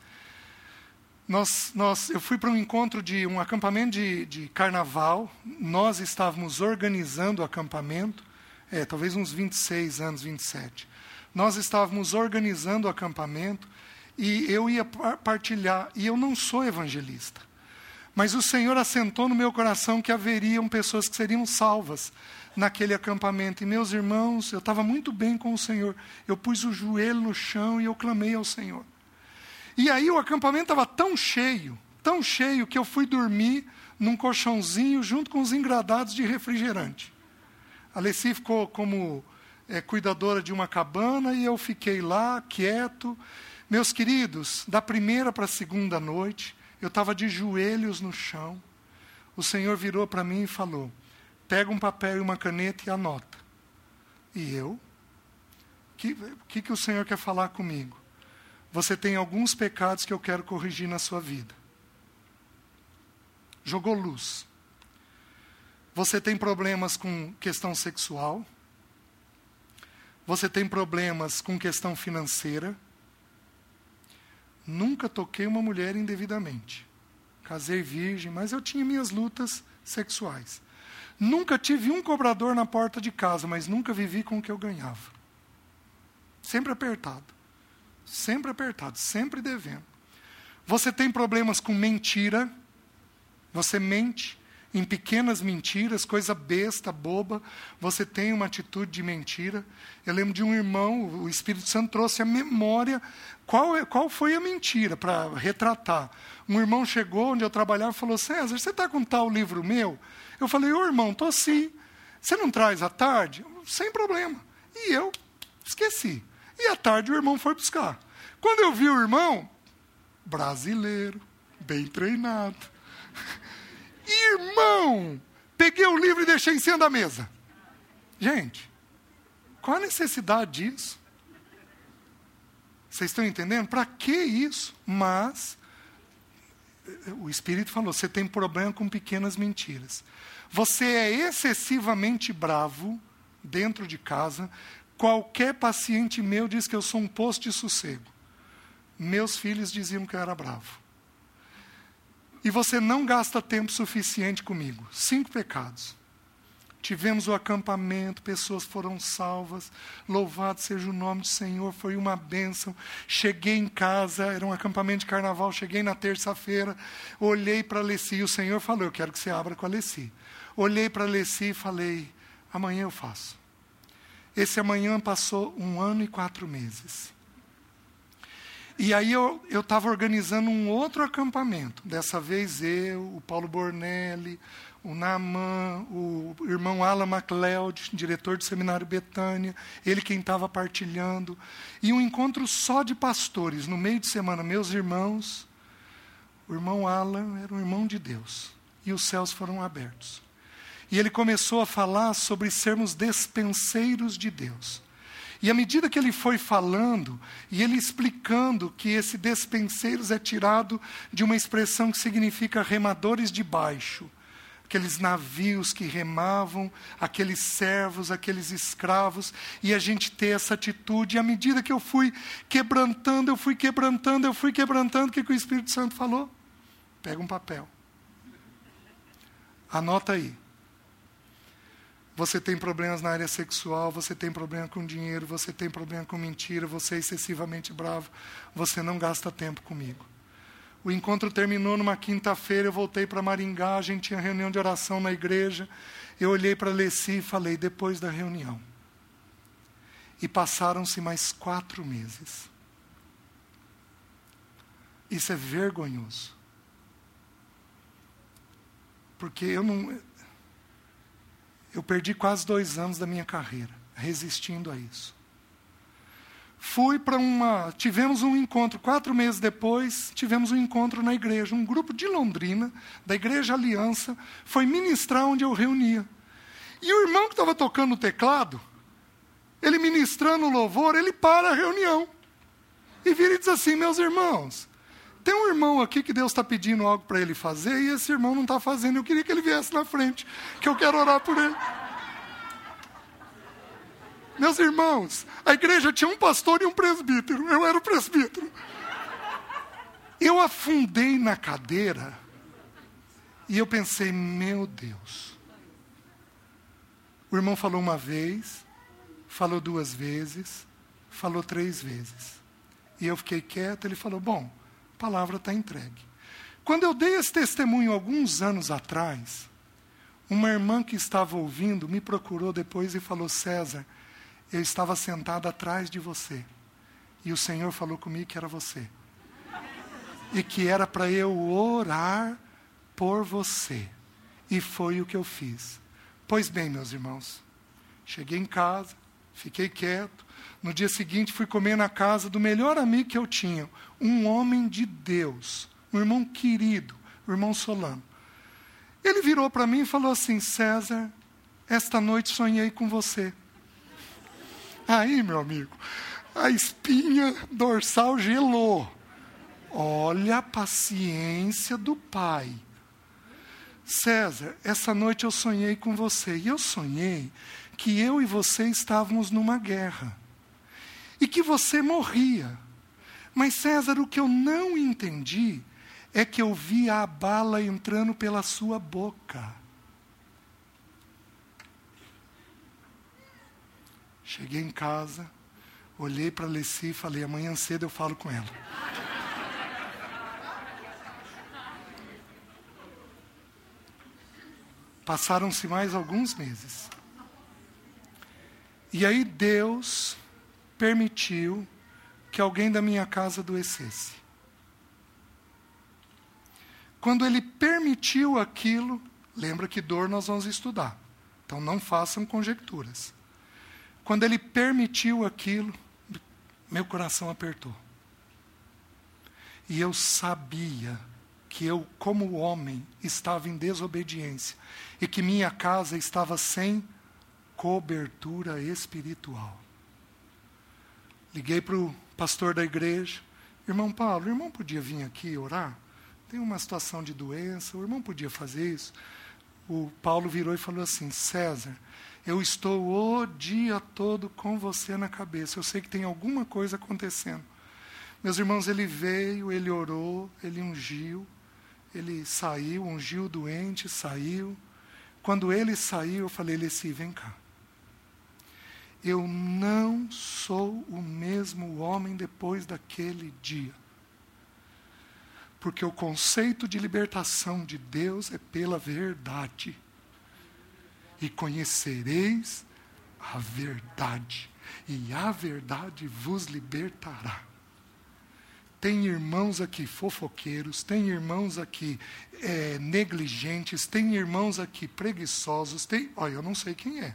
Nós, nós, eu fui para um encontro de um acampamento de, de carnaval. Nós estávamos organizando o acampamento, é, talvez uns 26 anos, 27. Nós estávamos organizando o acampamento e eu ia partilhar. E eu não sou evangelista. Mas o Senhor assentou no meu coração que haveriam pessoas que seriam salvas naquele acampamento. E meus irmãos, eu estava muito bem com o Senhor. Eu pus o joelho no chão e eu clamei ao Senhor. E aí o acampamento estava tão cheio, tão cheio, que eu fui dormir num colchãozinho junto com os engradados de refrigerante. A Alessi ficou como é, cuidadora de uma cabana e eu fiquei lá, quieto. Meus queridos, da primeira para a segunda noite, eu estava de joelhos no chão. O Senhor virou para mim e falou: pega um papel e uma caneta e anota. E eu? O que, que, que o Senhor quer falar comigo? você tem alguns pecados que eu quero corrigir na sua vida. Jogou luz. Você tem problemas com questão sexual. Você tem problemas com questão financeira. Nunca toquei uma mulher indevidamente. Casei virgem, mas eu tinha minhas lutas sexuais. Nunca tive um cobrador na porta de casa, mas nunca vivi com o que eu ganhava. Sempre apertado. Sempre apertado, sempre devendo. Você tem problemas com mentira, você mente em pequenas mentiras, coisa besta, boba, você tem uma atitude de mentira. Eu lembro de um irmão, o Espírito Santo trouxe a memória, qual, é, qual foi a mentira, para retratar. Um irmão chegou onde eu trabalhava e falou: César, você está com tal livro meu? Eu falei: Ô irmão, estou sim. Você não traz à tarde? Sem problema. E eu esqueci. E à tarde o irmão foi buscar. Quando eu vi o irmão, brasileiro, bem treinado. Irmão, peguei o livro e deixei em cima da mesa. Gente, qual a necessidade disso? Vocês estão entendendo? Para que isso? Mas o Espírito falou: você tem problema com pequenas mentiras. Você é excessivamente bravo dentro de casa Qualquer paciente meu diz que eu sou um posto de sossego. Meus filhos diziam que eu era bravo. E você não gasta tempo suficiente comigo. Cinco pecados. Tivemos o acampamento, pessoas foram salvas. Louvado seja o nome do Senhor, foi uma bênção. Cheguei em casa, era um acampamento de carnaval. Cheguei na terça-feira, olhei para a Leci. O Senhor falou: Eu quero que você abra com a Leci. Olhei para a Leci e falei: Amanhã eu faço. Esse amanhã passou um ano e quatro meses. E aí eu estava organizando um outro acampamento. Dessa vez eu, o Paulo Bornelli, o Naaman, o irmão Alan MacLeod, diretor do Seminário Betânia, ele quem estava partilhando. E um encontro só de pastores, no meio de semana, meus irmãos. O irmão Alan era um irmão de Deus. E os céus foram abertos. E ele começou a falar sobre sermos despenseiros de Deus. E à medida que ele foi falando, e ele explicando que esse despenseiros é tirado de uma expressão que significa remadores de baixo, aqueles navios que remavam, aqueles servos, aqueles escravos, e a gente ter essa atitude. E à medida que eu fui quebrantando, eu fui quebrantando, eu fui quebrantando, o que, que o Espírito Santo falou? Pega um papel. Anota aí. Você tem problemas na área sexual, você tem problema com dinheiro, você tem problema com mentira, você é excessivamente bravo, você não gasta tempo comigo. O encontro terminou numa quinta-feira, eu voltei para Maringá, a gente tinha reunião de oração na igreja. Eu olhei para Leci e falei, depois da reunião. E passaram-se mais quatro meses. Isso é vergonhoso. Porque eu não eu perdi quase dois anos da minha carreira resistindo a isso. Fui para uma. Tivemos um encontro, quatro meses depois, tivemos um encontro na igreja. Um grupo de Londrina, da Igreja Aliança, foi ministrar onde eu reunia. E o irmão que estava tocando o teclado, ele ministrando o louvor, ele para a reunião. E vira e diz assim: Meus irmãos, tem um irmão aqui que Deus está pedindo algo para ele fazer e esse irmão não está fazendo. Eu queria que ele viesse na frente, que eu quero orar por ele. Meus irmãos, a igreja tinha um pastor e um presbítero. Eu era o presbítero. Eu afundei na cadeira e eu pensei, meu Deus. O irmão falou uma vez, falou duas vezes, falou três vezes. E eu fiquei quieto, ele falou: Bom, palavra está entregue. Quando eu dei esse testemunho alguns anos atrás, uma irmã que estava ouvindo me procurou depois e falou: César, eu estava sentado atrás de você. E o Senhor falou comigo que era você. E que era para eu orar por você. E foi o que eu fiz. Pois bem, meus irmãos, cheguei em casa, fiquei quieto. No dia seguinte, fui comer na casa do melhor amigo que eu tinha, um homem de Deus, um irmão querido, o irmão Solano. Ele virou para mim e falou assim: César, esta noite sonhei com você. Aí, meu amigo, a espinha dorsal gelou. Olha a paciência do pai. César, essa noite eu sonhei com você. E eu sonhei que eu e você estávamos numa guerra. E que você morria. Mas, César, o que eu não entendi é que eu vi a bala entrando pela sua boca. Cheguei em casa, olhei para Leci e falei: amanhã cedo eu falo com ela. Passaram-se mais alguns meses. E aí Deus permitiu que alguém da minha casa adoecesse. Quando ele permitiu aquilo, lembra que dor nós vamos estudar. Então não façam conjecturas. Quando ele permitiu aquilo, meu coração apertou. E eu sabia que eu, como homem, estava em desobediência e que minha casa estava sem cobertura espiritual. Liguei para o pastor da igreja, irmão Paulo, o irmão podia vir aqui orar? Tem uma situação de doença, o irmão podia fazer isso? O Paulo virou e falou assim: César, eu estou o dia todo com você na cabeça. Eu sei que tem alguma coisa acontecendo. Meus irmãos, ele veio, ele orou, ele ungiu, ele saiu, ungiu o doente, saiu. Quando ele saiu, eu falei, Leci, vem cá. Eu não sou o mesmo homem depois daquele dia. Porque o conceito de libertação de Deus é pela verdade e conhecereis a verdade, e a verdade vos libertará. Tem irmãos aqui fofoqueiros, tem irmãos aqui é, negligentes, tem irmãos aqui preguiçosos, tem, olha, eu não sei quem é,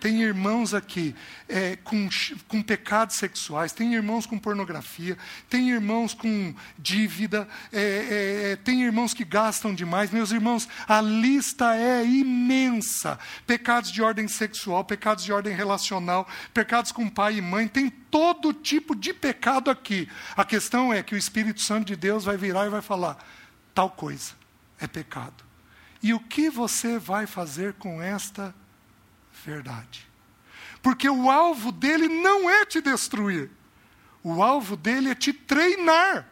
tem irmãos aqui é, com, com pecados sexuais, tem irmãos com pornografia, tem irmãos com dívida, é, é, é, tem irmãos que gastam demais. Meus irmãos, a lista é imensa: pecados de ordem sexual, pecados de ordem relacional, pecados com pai e mãe, tem todo tipo de pecado aqui. A questão é que o Espírito Santo de Deus vai virar e vai falar: tal coisa é pecado. E o que você vai fazer com esta verdade. Porque o alvo dele não é te destruir. O alvo dele é te treinar.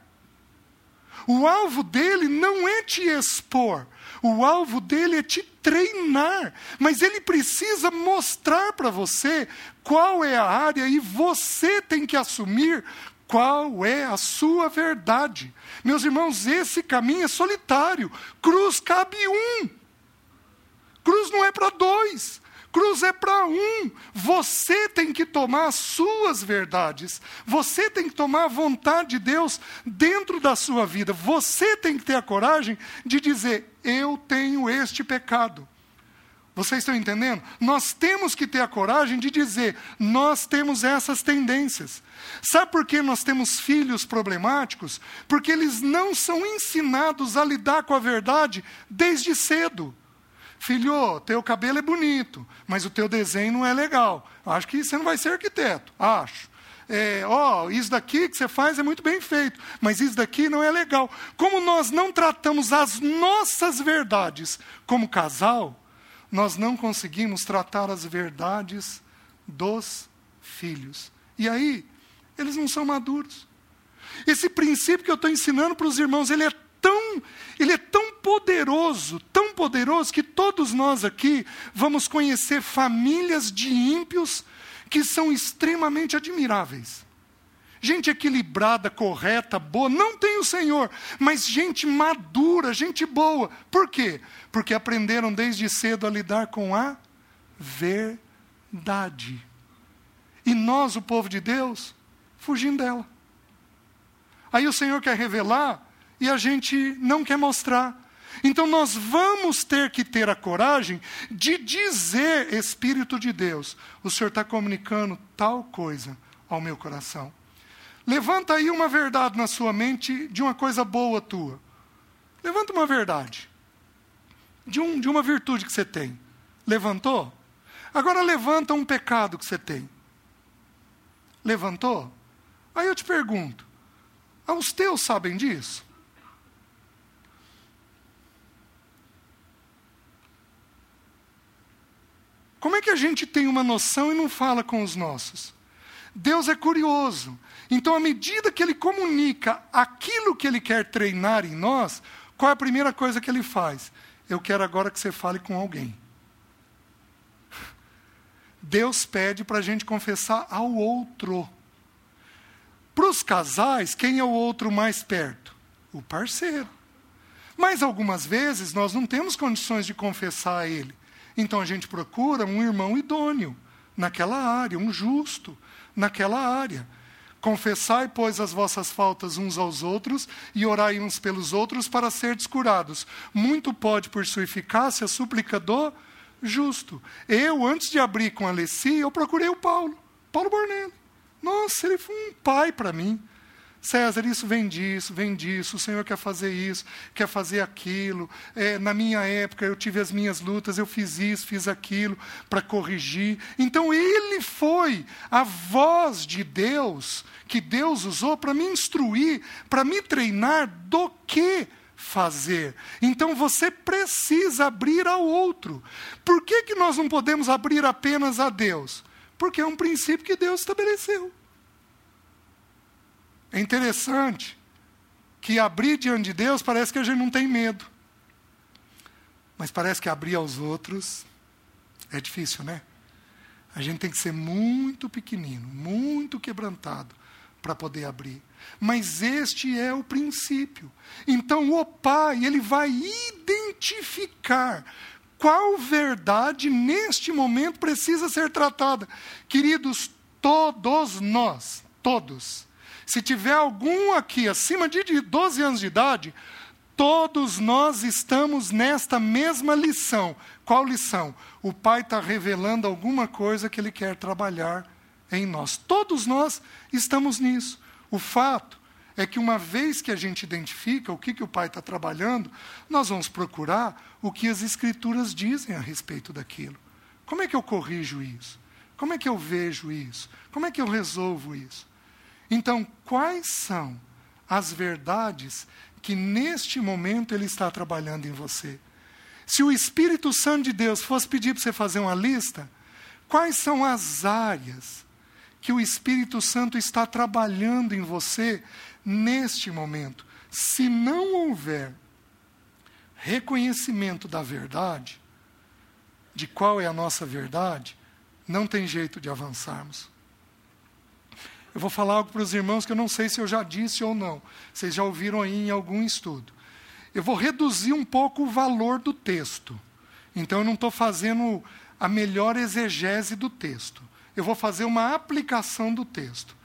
O alvo dele não é te expor. O alvo dele é te treinar. Mas ele precisa mostrar para você qual é a área e você tem que assumir qual é a sua verdade. Meus irmãos, esse caminho é solitário. Cruz cabe um. Cruz não é para dois. Cruz é para um. Você tem que tomar as suas verdades. Você tem que tomar a vontade de Deus dentro da sua vida. Você tem que ter a coragem de dizer: Eu tenho este pecado. Vocês estão entendendo? Nós temos que ter a coragem de dizer: nós temos essas tendências. Sabe por que nós temos filhos problemáticos? Porque eles não são ensinados a lidar com a verdade desde cedo. Filho, teu cabelo é bonito, mas o teu desenho não é legal. Acho que você não vai ser arquiteto. Acho. É, ó, isso daqui que você faz é muito bem feito, mas isso daqui não é legal. Como nós não tratamos as nossas verdades como casal, nós não conseguimos tratar as verdades dos filhos. E aí, eles não são maduros. Esse princípio que eu estou ensinando para os irmãos, ele é tão, ele é tão poderoso, tão poderoso que todos nós aqui vamos conhecer famílias de ímpios que são extremamente admiráveis. Gente equilibrada, correta, boa, não tem o Senhor, mas gente madura, gente boa. Por quê? Porque aprenderam desde cedo a lidar com a verdade. E nós, o povo de Deus, fugindo dela. Aí o Senhor quer revelar e a gente não quer mostrar. Então nós vamos ter que ter a coragem de dizer, Espírito de Deus, o Senhor está comunicando tal coisa ao meu coração. Levanta aí uma verdade na sua mente de uma coisa boa tua. Levanta uma verdade. De, um, de uma virtude que você tem. Levantou? Agora levanta um pecado que você tem. Levantou? Aí eu te pergunto: ah, os teus sabem disso? Como é que a gente tem uma noção e não fala com os nossos? Deus é curioso. Então, à medida que Ele comunica aquilo que Ele quer treinar em nós, qual é a primeira coisa que Ele faz? Eu quero agora que você fale com alguém. Deus pede para a gente confessar ao outro. Para os casais, quem é o outro mais perto? O parceiro. Mas algumas vezes nós não temos condições de confessar a ele. Então a gente procura um irmão idôneo naquela área, um justo naquela área. Confessai, pois, as vossas faltas uns aos outros e orai uns pelos outros para serdes curados. Muito pode, por sua eficácia, a súplica do justo. Eu, antes de abrir com a Alessi, eu procurei o Paulo, Paulo Bornelli. Nossa, ele foi um pai para mim. César, isso vem disso, vem disso, o Senhor quer fazer isso, quer fazer aquilo. É, na minha época eu tive as minhas lutas, eu fiz isso, fiz aquilo para corrigir. Então ele foi a voz de Deus que Deus usou para me instruir, para me treinar do que fazer. Então você precisa abrir ao outro. Por que, que nós não podemos abrir apenas a Deus? Porque é um princípio que Deus estabeleceu. É interessante que abrir diante de Deus parece que a gente não tem medo. Mas parece que abrir aos outros é difícil, né? A gente tem que ser muito pequenino, muito quebrantado para poder abrir. Mas este é o princípio. Então o pai, ele vai identificar qual verdade neste momento precisa ser tratada. Queridos, todos nós, todos, se tiver algum aqui acima de 12 anos de idade, todos nós estamos nesta mesma lição. Qual lição? O Pai está revelando alguma coisa que Ele quer trabalhar em nós. Todos nós estamos nisso. O fato é que uma vez que a gente identifica o que, que o Pai está trabalhando, nós vamos procurar o que as Escrituras dizem a respeito daquilo. Como é que eu corrijo isso? Como é que eu vejo isso? Como é que eu resolvo isso? Então, quais são as verdades que neste momento Ele está trabalhando em você? Se o Espírito Santo de Deus fosse pedir para você fazer uma lista, quais são as áreas que o Espírito Santo está trabalhando em você neste momento? Se não houver reconhecimento da verdade, de qual é a nossa verdade, não tem jeito de avançarmos. Eu vou falar algo para os irmãos que eu não sei se eu já disse ou não. Vocês já ouviram aí em algum estudo. Eu vou reduzir um pouco o valor do texto. Então eu não estou fazendo a melhor exegese do texto. Eu vou fazer uma aplicação do texto.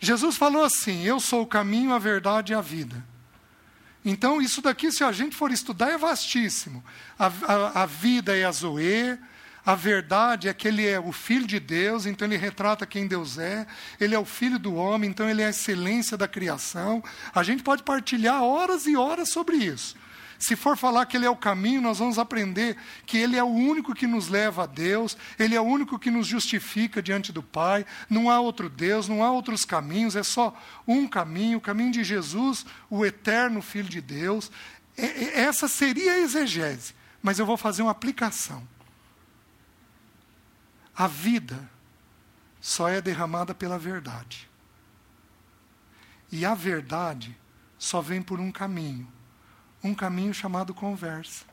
Jesus falou assim: Eu sou o caminho, a verdade e a vida. Então, isso daqui, se a gente for estudar, é vastíssimo. A, a, a vida é a Zoe, a verdade é que ele é o filho de Deus, então ele retrata quem Deus é. Ele é o filho do homem, então ele é a excelência da criação. A gente pode partilhar horas e horas sobre isso. Se for falar que Ele é o caminho, nós vamos aprender que Ele é o único que nos leva a Deus, Ele é o único que nos justifica diante do Pai. Não há outro Deus, não há outros caminhos, é só um caminho o caminho de Jesus, o eterno Filho de Deus. Essa seria a exegese, mas eu vou fazer uma aplicação. A vida só é derramada pela verdade. E a verdade só vem por um caminho um caminho chamado conversa.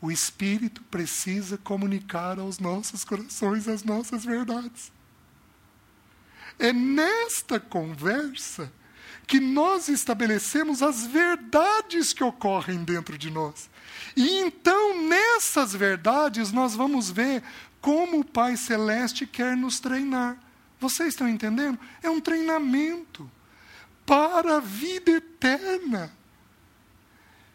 O Espírito precisa comunicar aos nossos corações as nossas verdades. É nesta conversa que nós estabelecemos as verdades que ocorrem dentro de nós. E então, nessas verdades, nós vamos ver como o Pai Celeste quer nos treinar. Vocês estão entendendo? É um treinamento para a vida eterna.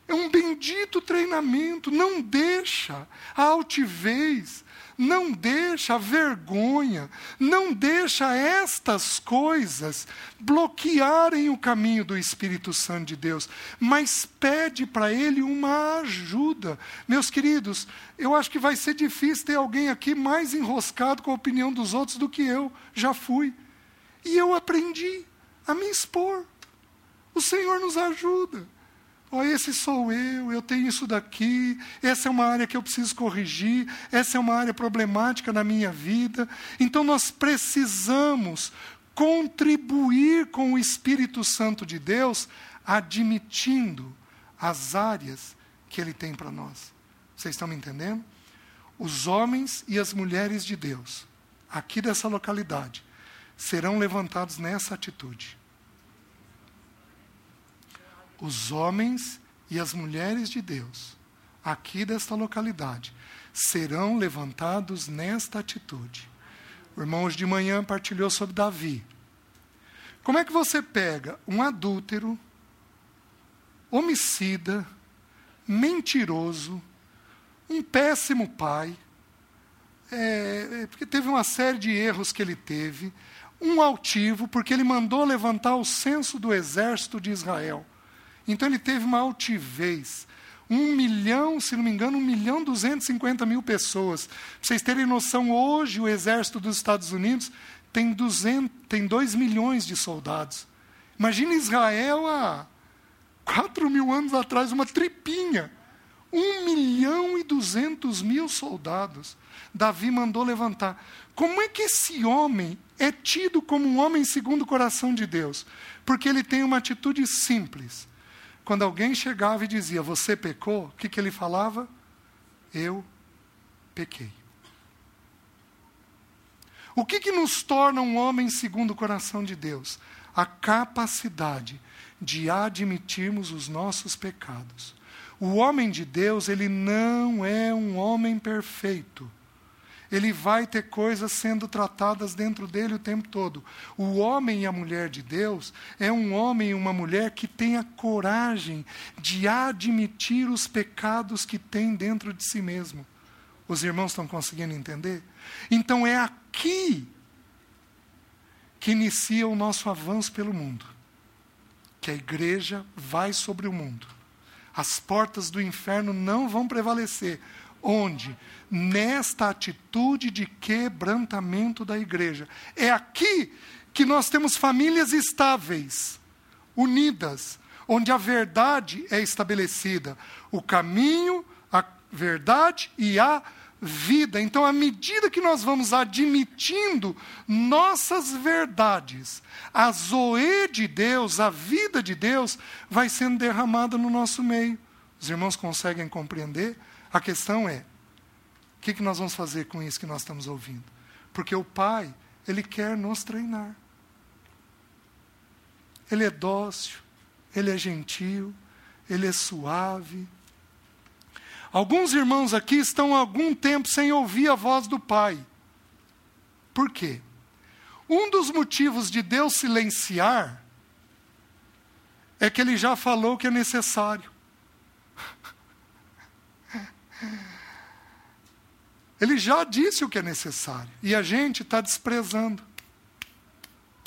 É um bendito treinamento. Não deixa a altivez, não deixa a vergonha, não deixa estas coisas bloquearem o caminho do Espírito Santo de Deus, mas pede para Ele uma ajuda. Meus queridos, eu acho que vai ser difícil ter alguém aqui mais enroscado com a opinião dos outros do que eu já fui. E eu aprendi a me expor. O Senhor nos ajuda. Oh, esse sou eu, eu tenho isso daqui, essa é uma área que eu preciso corrigir, essa é uma área problemática na minha vida. Então nós precisamos contribuir com o Espírito Santo de Deus, admitindo as áreas que ele tem para nós. Vocês estão me entendendo? Os homens e as mulheres de Deus, aqui dessa localidade, serão levantados nessa atitude os homens e as mulheres de Deus, aqui desta localidade, serão levantados nesta atitude. O irmão hoje de manhã partilhou sobre Davi. Como é que você pega um adúltero, homicida, mentiroso, um péssimo pai, é, é, porque teve uma série de erros que ele teve, um altivo, porque ele mandou levantar o censo do exército de Israel. Então ele teve uma altivez. Um milhão, se não me engano, um milhão duzentos e cinquenta mil pessoas. Para vocês terem noção, hoje o exército dos Estados Unidos tem, 200, tem dois milhões de soldados. Imagina Israel há quatro mil anos atrás, uma tripinha. Um milhão e duzentos mil soldados. Davi mandou levantar. Como é que esse homem é tido como um homem segundo o coração de Deus? Porque ele tem uma atitude simples. Quando alguém chegava e dizia, Você pecou, o que, que ele falava? Eu pequei. O que, que nos torna um homem segundo o coração de Deus? A capacidade de admitirmos os nossos pecados. O homem de Deus, ele não é um homem perfeito ele vai ter coisas sendo tratadas dentro dele o tempo todo. O homem e a mulher de Deus é um homem e uma mulher que tem a coragem de admitir os pecados que tem dentro de si mesmo. Os irmãos estão conseguindo entender? Então é aqui que inicia o nosso avanço pelo mundo. Que a igreja vai sobre o mundo. As portas do inferno não vão prevalecer. Onde? nesta atitude de quebrantamento da igreja. É aqui que nós temos famílias estáveis, unidas, onde a verdade é estabelecida, o caminho, a verdade e a vida. Então, à medida que nós vamos admitindo nossas verdades, a zoe de Deus, a vida de Deus, vai sendo derramada no nosso meio. Os irmãos conseguem compreender? A questão é: o que, que nós vamos fazer com isso que nós estamos ouvindo? Porque o Pai, Ele quer nos treinar. Ele é dócil, Ele é gentil, Ele é suave. Alguns irmãos aqui estão há algum tempo sem ouvir a voz do Pai. Por quê? Um dos motivos de Deus silenciar é que Ele já falou que é necessário. Ele já disse o que é necessário. E a gente está desprezando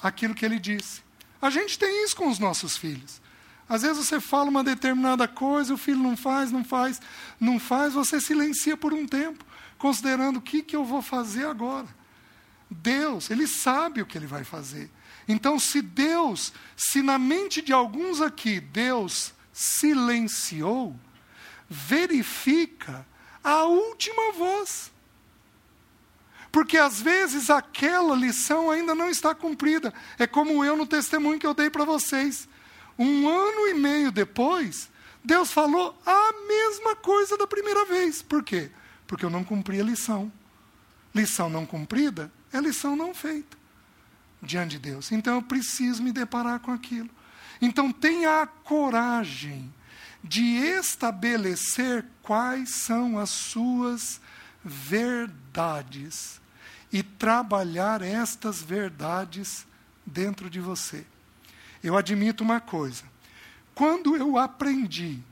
aquilo que ele disse. A gente tem isso com os nossos filhos. Às vezes você fala uma determinada coisa, o filho não faz, não faz, não faz, você silencia por um tempo, considerando o que, que eu vou fazer agora. Deus, Ele sabe o que Ele vai fazer. Então, se Deus, se na mente de alguns aqui, Deus silenciou, verifica a última voz. Porque às vezes aquela lição ainda não está cumprida. É como eu no testemunho que eu dei para vocês. Um ano e meio depois, Deus falou a mesma coisa da primeira vez. Por quê? Porque eu não cumpri a lição. Lição não cumprida é lição não feita diante de Deus. Então eu preciso me deparar com aquilo. Então tenha a coragem de estabelecer quais são as suas verdades e trabalhar estas verdades dentro de você. Eu admito uma coisa. Quando eu aprendi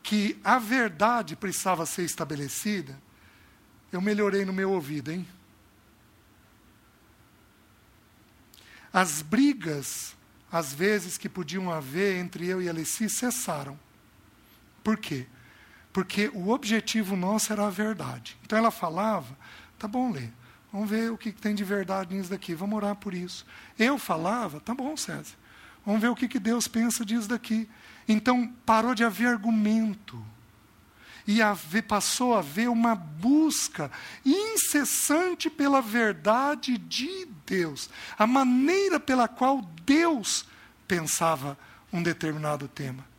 que a verdade precisava ser estabelecida, eu melhorei no meu ouvido, hein? As brigas, às vezes, que podiam haver entre eu e a Alessi cessaram. Por quê? Porque o objetivo nosso era a verdade. Então ela falava, tá bom, Lê, vamos ver o que tem de verdade nisso daqui, vamos orar por isso. Eu falava, tá bom, César, vamos ver o que, Deus pensa disso daqui. Então parou de haver argumento. E haver, passou a haver uma busca incessante pela verdade de Deus, a maneira pela qual Deus pensava um determinado tema.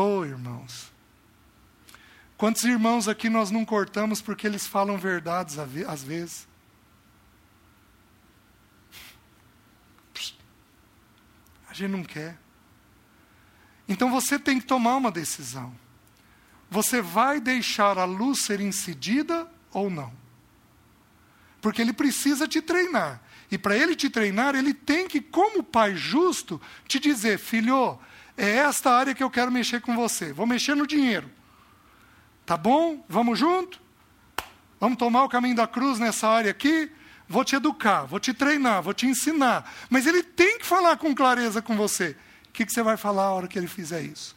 Oh, irmãos. Quantos irmãos aqui nós não cortamos porque eles falam verdades às vezes? A gente não quer. Então você tem que tomar uma decisão. Você vai deixar a luz ser incidida ou não? Porque ele precisa te treinar. E para ele te treinar, ele tem que, como pai justo, te dizer: filho, é esta área que eu quero mexer com você. Vou mexer no dinheiro. Tá bom? Vamos junto? Vamos tomar o caminho da cruz nessa área aqui? Vou te educar, vou te treinar, vou te ensinar. Mas ele tem que falar com clareza com você. O que, que você vai falar a hora que ele fizer isso?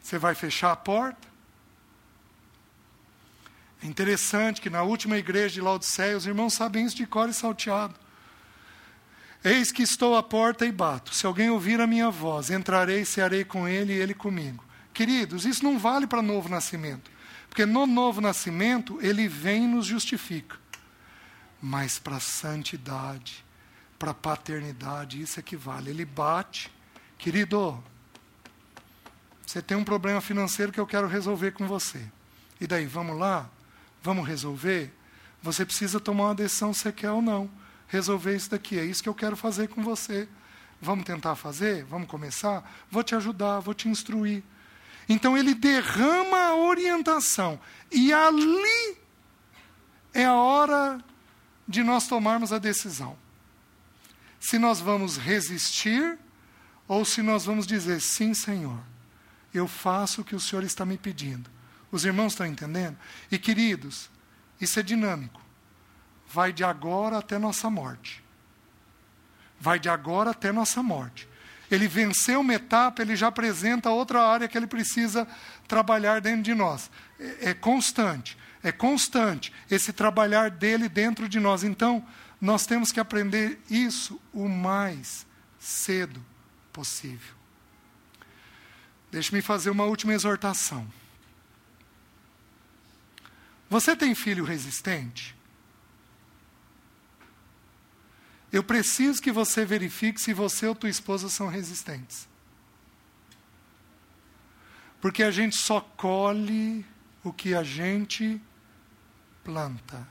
Você vai fechar a porta? É interessante que na última igreja de Laodiceia, os irmãos sabem isso de cor e salteado. Eis que estou à porta e bato. Se alguém ouvir a minha voz, entrarei, cearei com ele e ele comigo. Queridos, isso não vale para novo nascimento. Porque no novo nascimento, ele vem e nos justifica. Mas para a santidade, para a paternidade, isso é que vale. Ele bate. Querido, você tem um problema financeiro que eu quero resolver com você. E daí, vamos lá? Vamos resolver? Você precisa tomar uma decisão se quer ou não resolver isso daqui. É isso que eu quero fazer com você. Vamos tentar fazer? Vamos começar? Vou te ajudar, vou te instruir. Então ele derrama a orientação. E ali é a hora de nós tomarmos a decisão. Se nós vamos resistir ou se nós vamos dizer: sim, Senhor, eu faço o que o Senhor está me pedindo. Os irmãos estão entendendo? E queridos, isso é dinâmico vai de agora até nossa morte. Vai de agora até nossa morte. Ele venceu uma etapa, ele já apresenta outra área que ele precisa trabalhar dentro de nós. É, é constante, é constante esse trabalhar dele dentro de nós. Então, nós temos que aprender isso o mais cedo possível. Deixe-me fazer uma última exortação. Você tem filho resistente? Eu preciso que você verifique se você ou tua esposa são resistentes. Porque a gente só colhe o que a gente planta.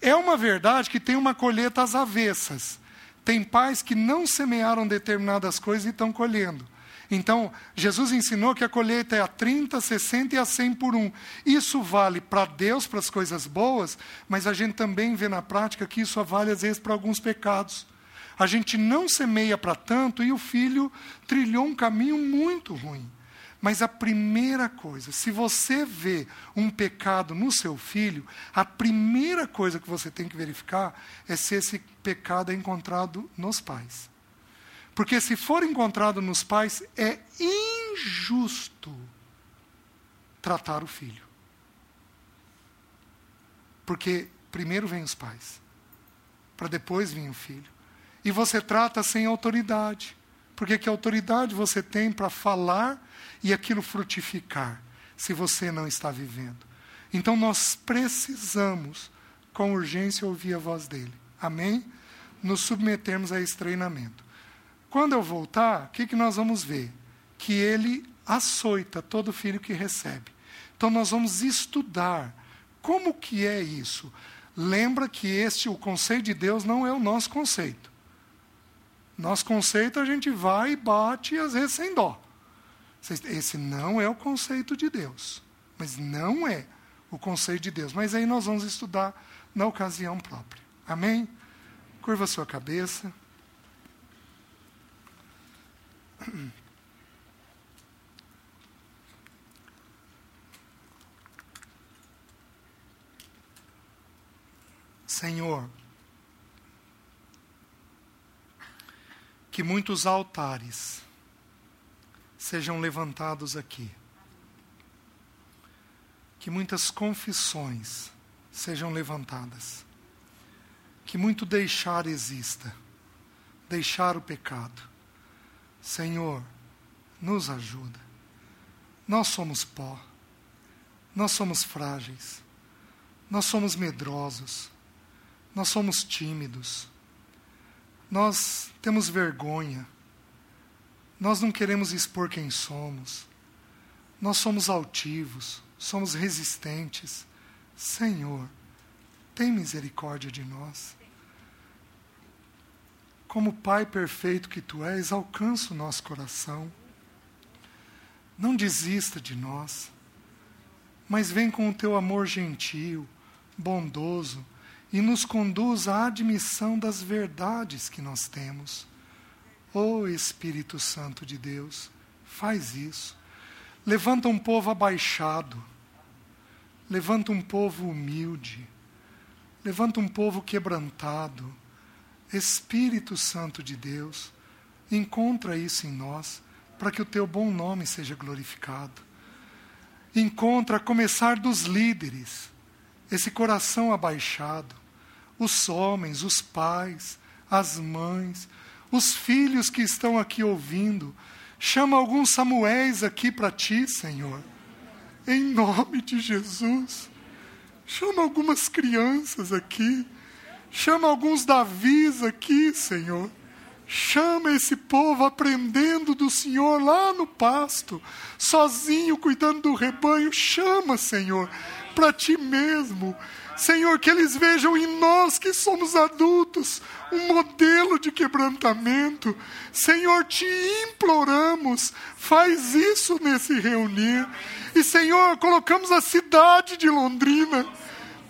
É uma verdade que tem uma colheita às avessas. Tem pais que não semearam determinadas coisas e estão colhendo. Então, Jesus ensinou que a colheita é a 30, 60 e a 100 por um. Isso vale para Deus, para as coisas boas, mas a gente também vê na prática que isso vale às vezes para alguns pecados. A gente não semeia para tanto e o filho trilhou um caminho muito ruim. Mas a primeira coisa, se você vê um pecado no seu filho, a primeira coisa que você tem que verificar é se esse pecado é encontrado nos pais. Porque se for encontrado nos pais, é injusto tratar o filho. Porque primeiro vem os pais, para depois vir o filho. E você trata sem autoridade. Porque que autoridade você tem para falar e aquilo frutificar, se você não está vivendo? Então nós precisamos, com urgência, ouvir a voz dele. Amém? Nos submetermos a esse treinamento. Quando eu voltar, o que, que nós vamos ver? Que ele açoita todo filho que recebe. Então nós vamos estudar como que é isso. Lembra que este, o conceito de Deus, não é o nosso conceito. Nosso conceito a gente vai e bate, às vezes sem dó. Esse não é o conceito de Deus. Mas não é o conceito de Deus. Mas aí nós vamos estudar na ocasião própria. Amém? Curva sua cabeça. Senhor, que muitos altares sejam levantados aqui. Que muitas confissões sejam levantadas. Que muito deixar exista. Deixar o pecado. Senhor, nos ajuda. Nós somos pó. Nós somos frágeis. Nós somos medrosos. Nós somos tímidos nós temos vergonha, nós não queremos expor quem somos, nós somos altivos, somos resistentes. Senhor, tem misericórdia de nós. Como Pai perfeito que Tu és, alcança o nosso coração. Não desista de nós, mas vem com o Teu amor gentil, bondoso, e nos conduz à admissão das verdades que nós temos. Oh Espírito Santo de Deus, faz isso. Levanta um povo abaixado, levanta um povo humilde, levanta um povo quebrantado. Espírito Santo de Deus, encontra isso em nós, para que o teu bom nome seja glorificado. Encontra, a começar dos líderes, esse coração abaixado, os homens, os pais, as mães, os filhos que estão aqui ouvindo. Chama alguns Samuéis aqui para ti, Senhor. Em nome de Jesus. Chama algumas crianças aqui. Chama alguns Davis aqui, Senhor. Chama esse povo aprendendo do Senhor lá no pasto, sozinho, cuidando do rebanho. Chama, Senhor, para ti mesmo. Senhor, que eles vejam em nós que somos adultos um modelo de quebrantamento. Senhor, te imploramos, faz isso nesse reunir. E, Senhor, colocamos a cidade de Londrina,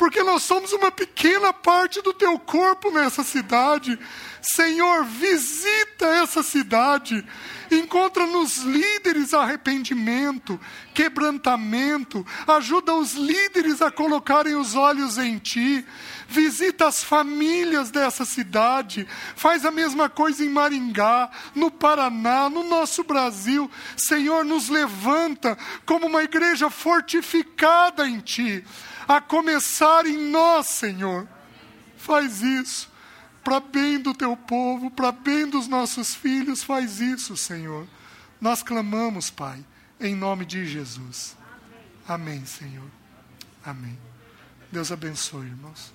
porque nós somos uma pequena parte do teu corpo nessa cidade. Senhor, visita essa cidade Encontra nos líderes arrependimento, quebrantamento. Ajuda os líderes a colocarem os olhos em Ti. Visita as famílias dessa cidade. Faz a mesma coisa em Maringá, no Paraná, no nosso Brasil. Senhor, nos levanta como uma igreja fortificada em Ti. A começar em nós, Senhor. Faz isso para bem do teu povo, para bem dos nossos filhos, faz isso, Senhor. Nós clamamos, Pai, em nome de Jesus. Amém, Senhor. Amém. Deus abençoe, irmãos.